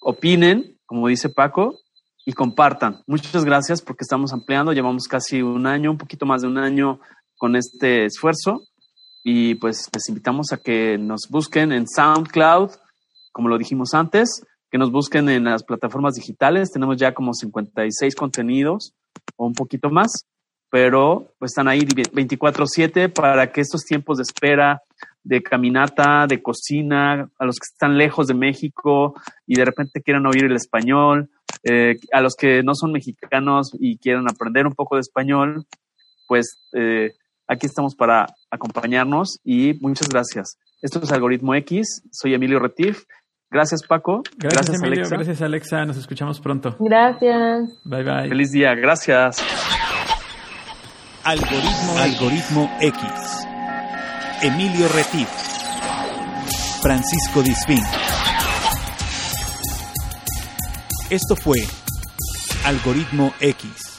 opinen, como dice Paco, y compartan. Muchas gracias porque estamos ampliando. Llevamos casi un año, un poquito más de un año con este esfuerzo. Y pues les invitamos a que nos busquen en SoundCloud, como lo dijimos antes, que nos busquen en las plataformas digitales. Tenemos ya como 56 contenidos o un poquito más pero pues están ahí 24/7 para que estos tiempos de espera de caminata, de cocina, a los que están lejos de México y de repente quieran oír el español, eh, a los que no son mexicanos y quieran aprender un poco de español, pues eh, aquí estamos para acompañarnos y muchas gracias. Esto es Algoritmo X, soy Emilio Retif. Gracias Paco. Gracias, Emilio. Alexa. Gracias Alexa. Nos escuchamos pronto. Gracias. Bye bye. Feliz día. Gracias. Algoritmo, Algoritmo X. Emilio Retif. Francisco Disfín. Esto fue Algoritmo X.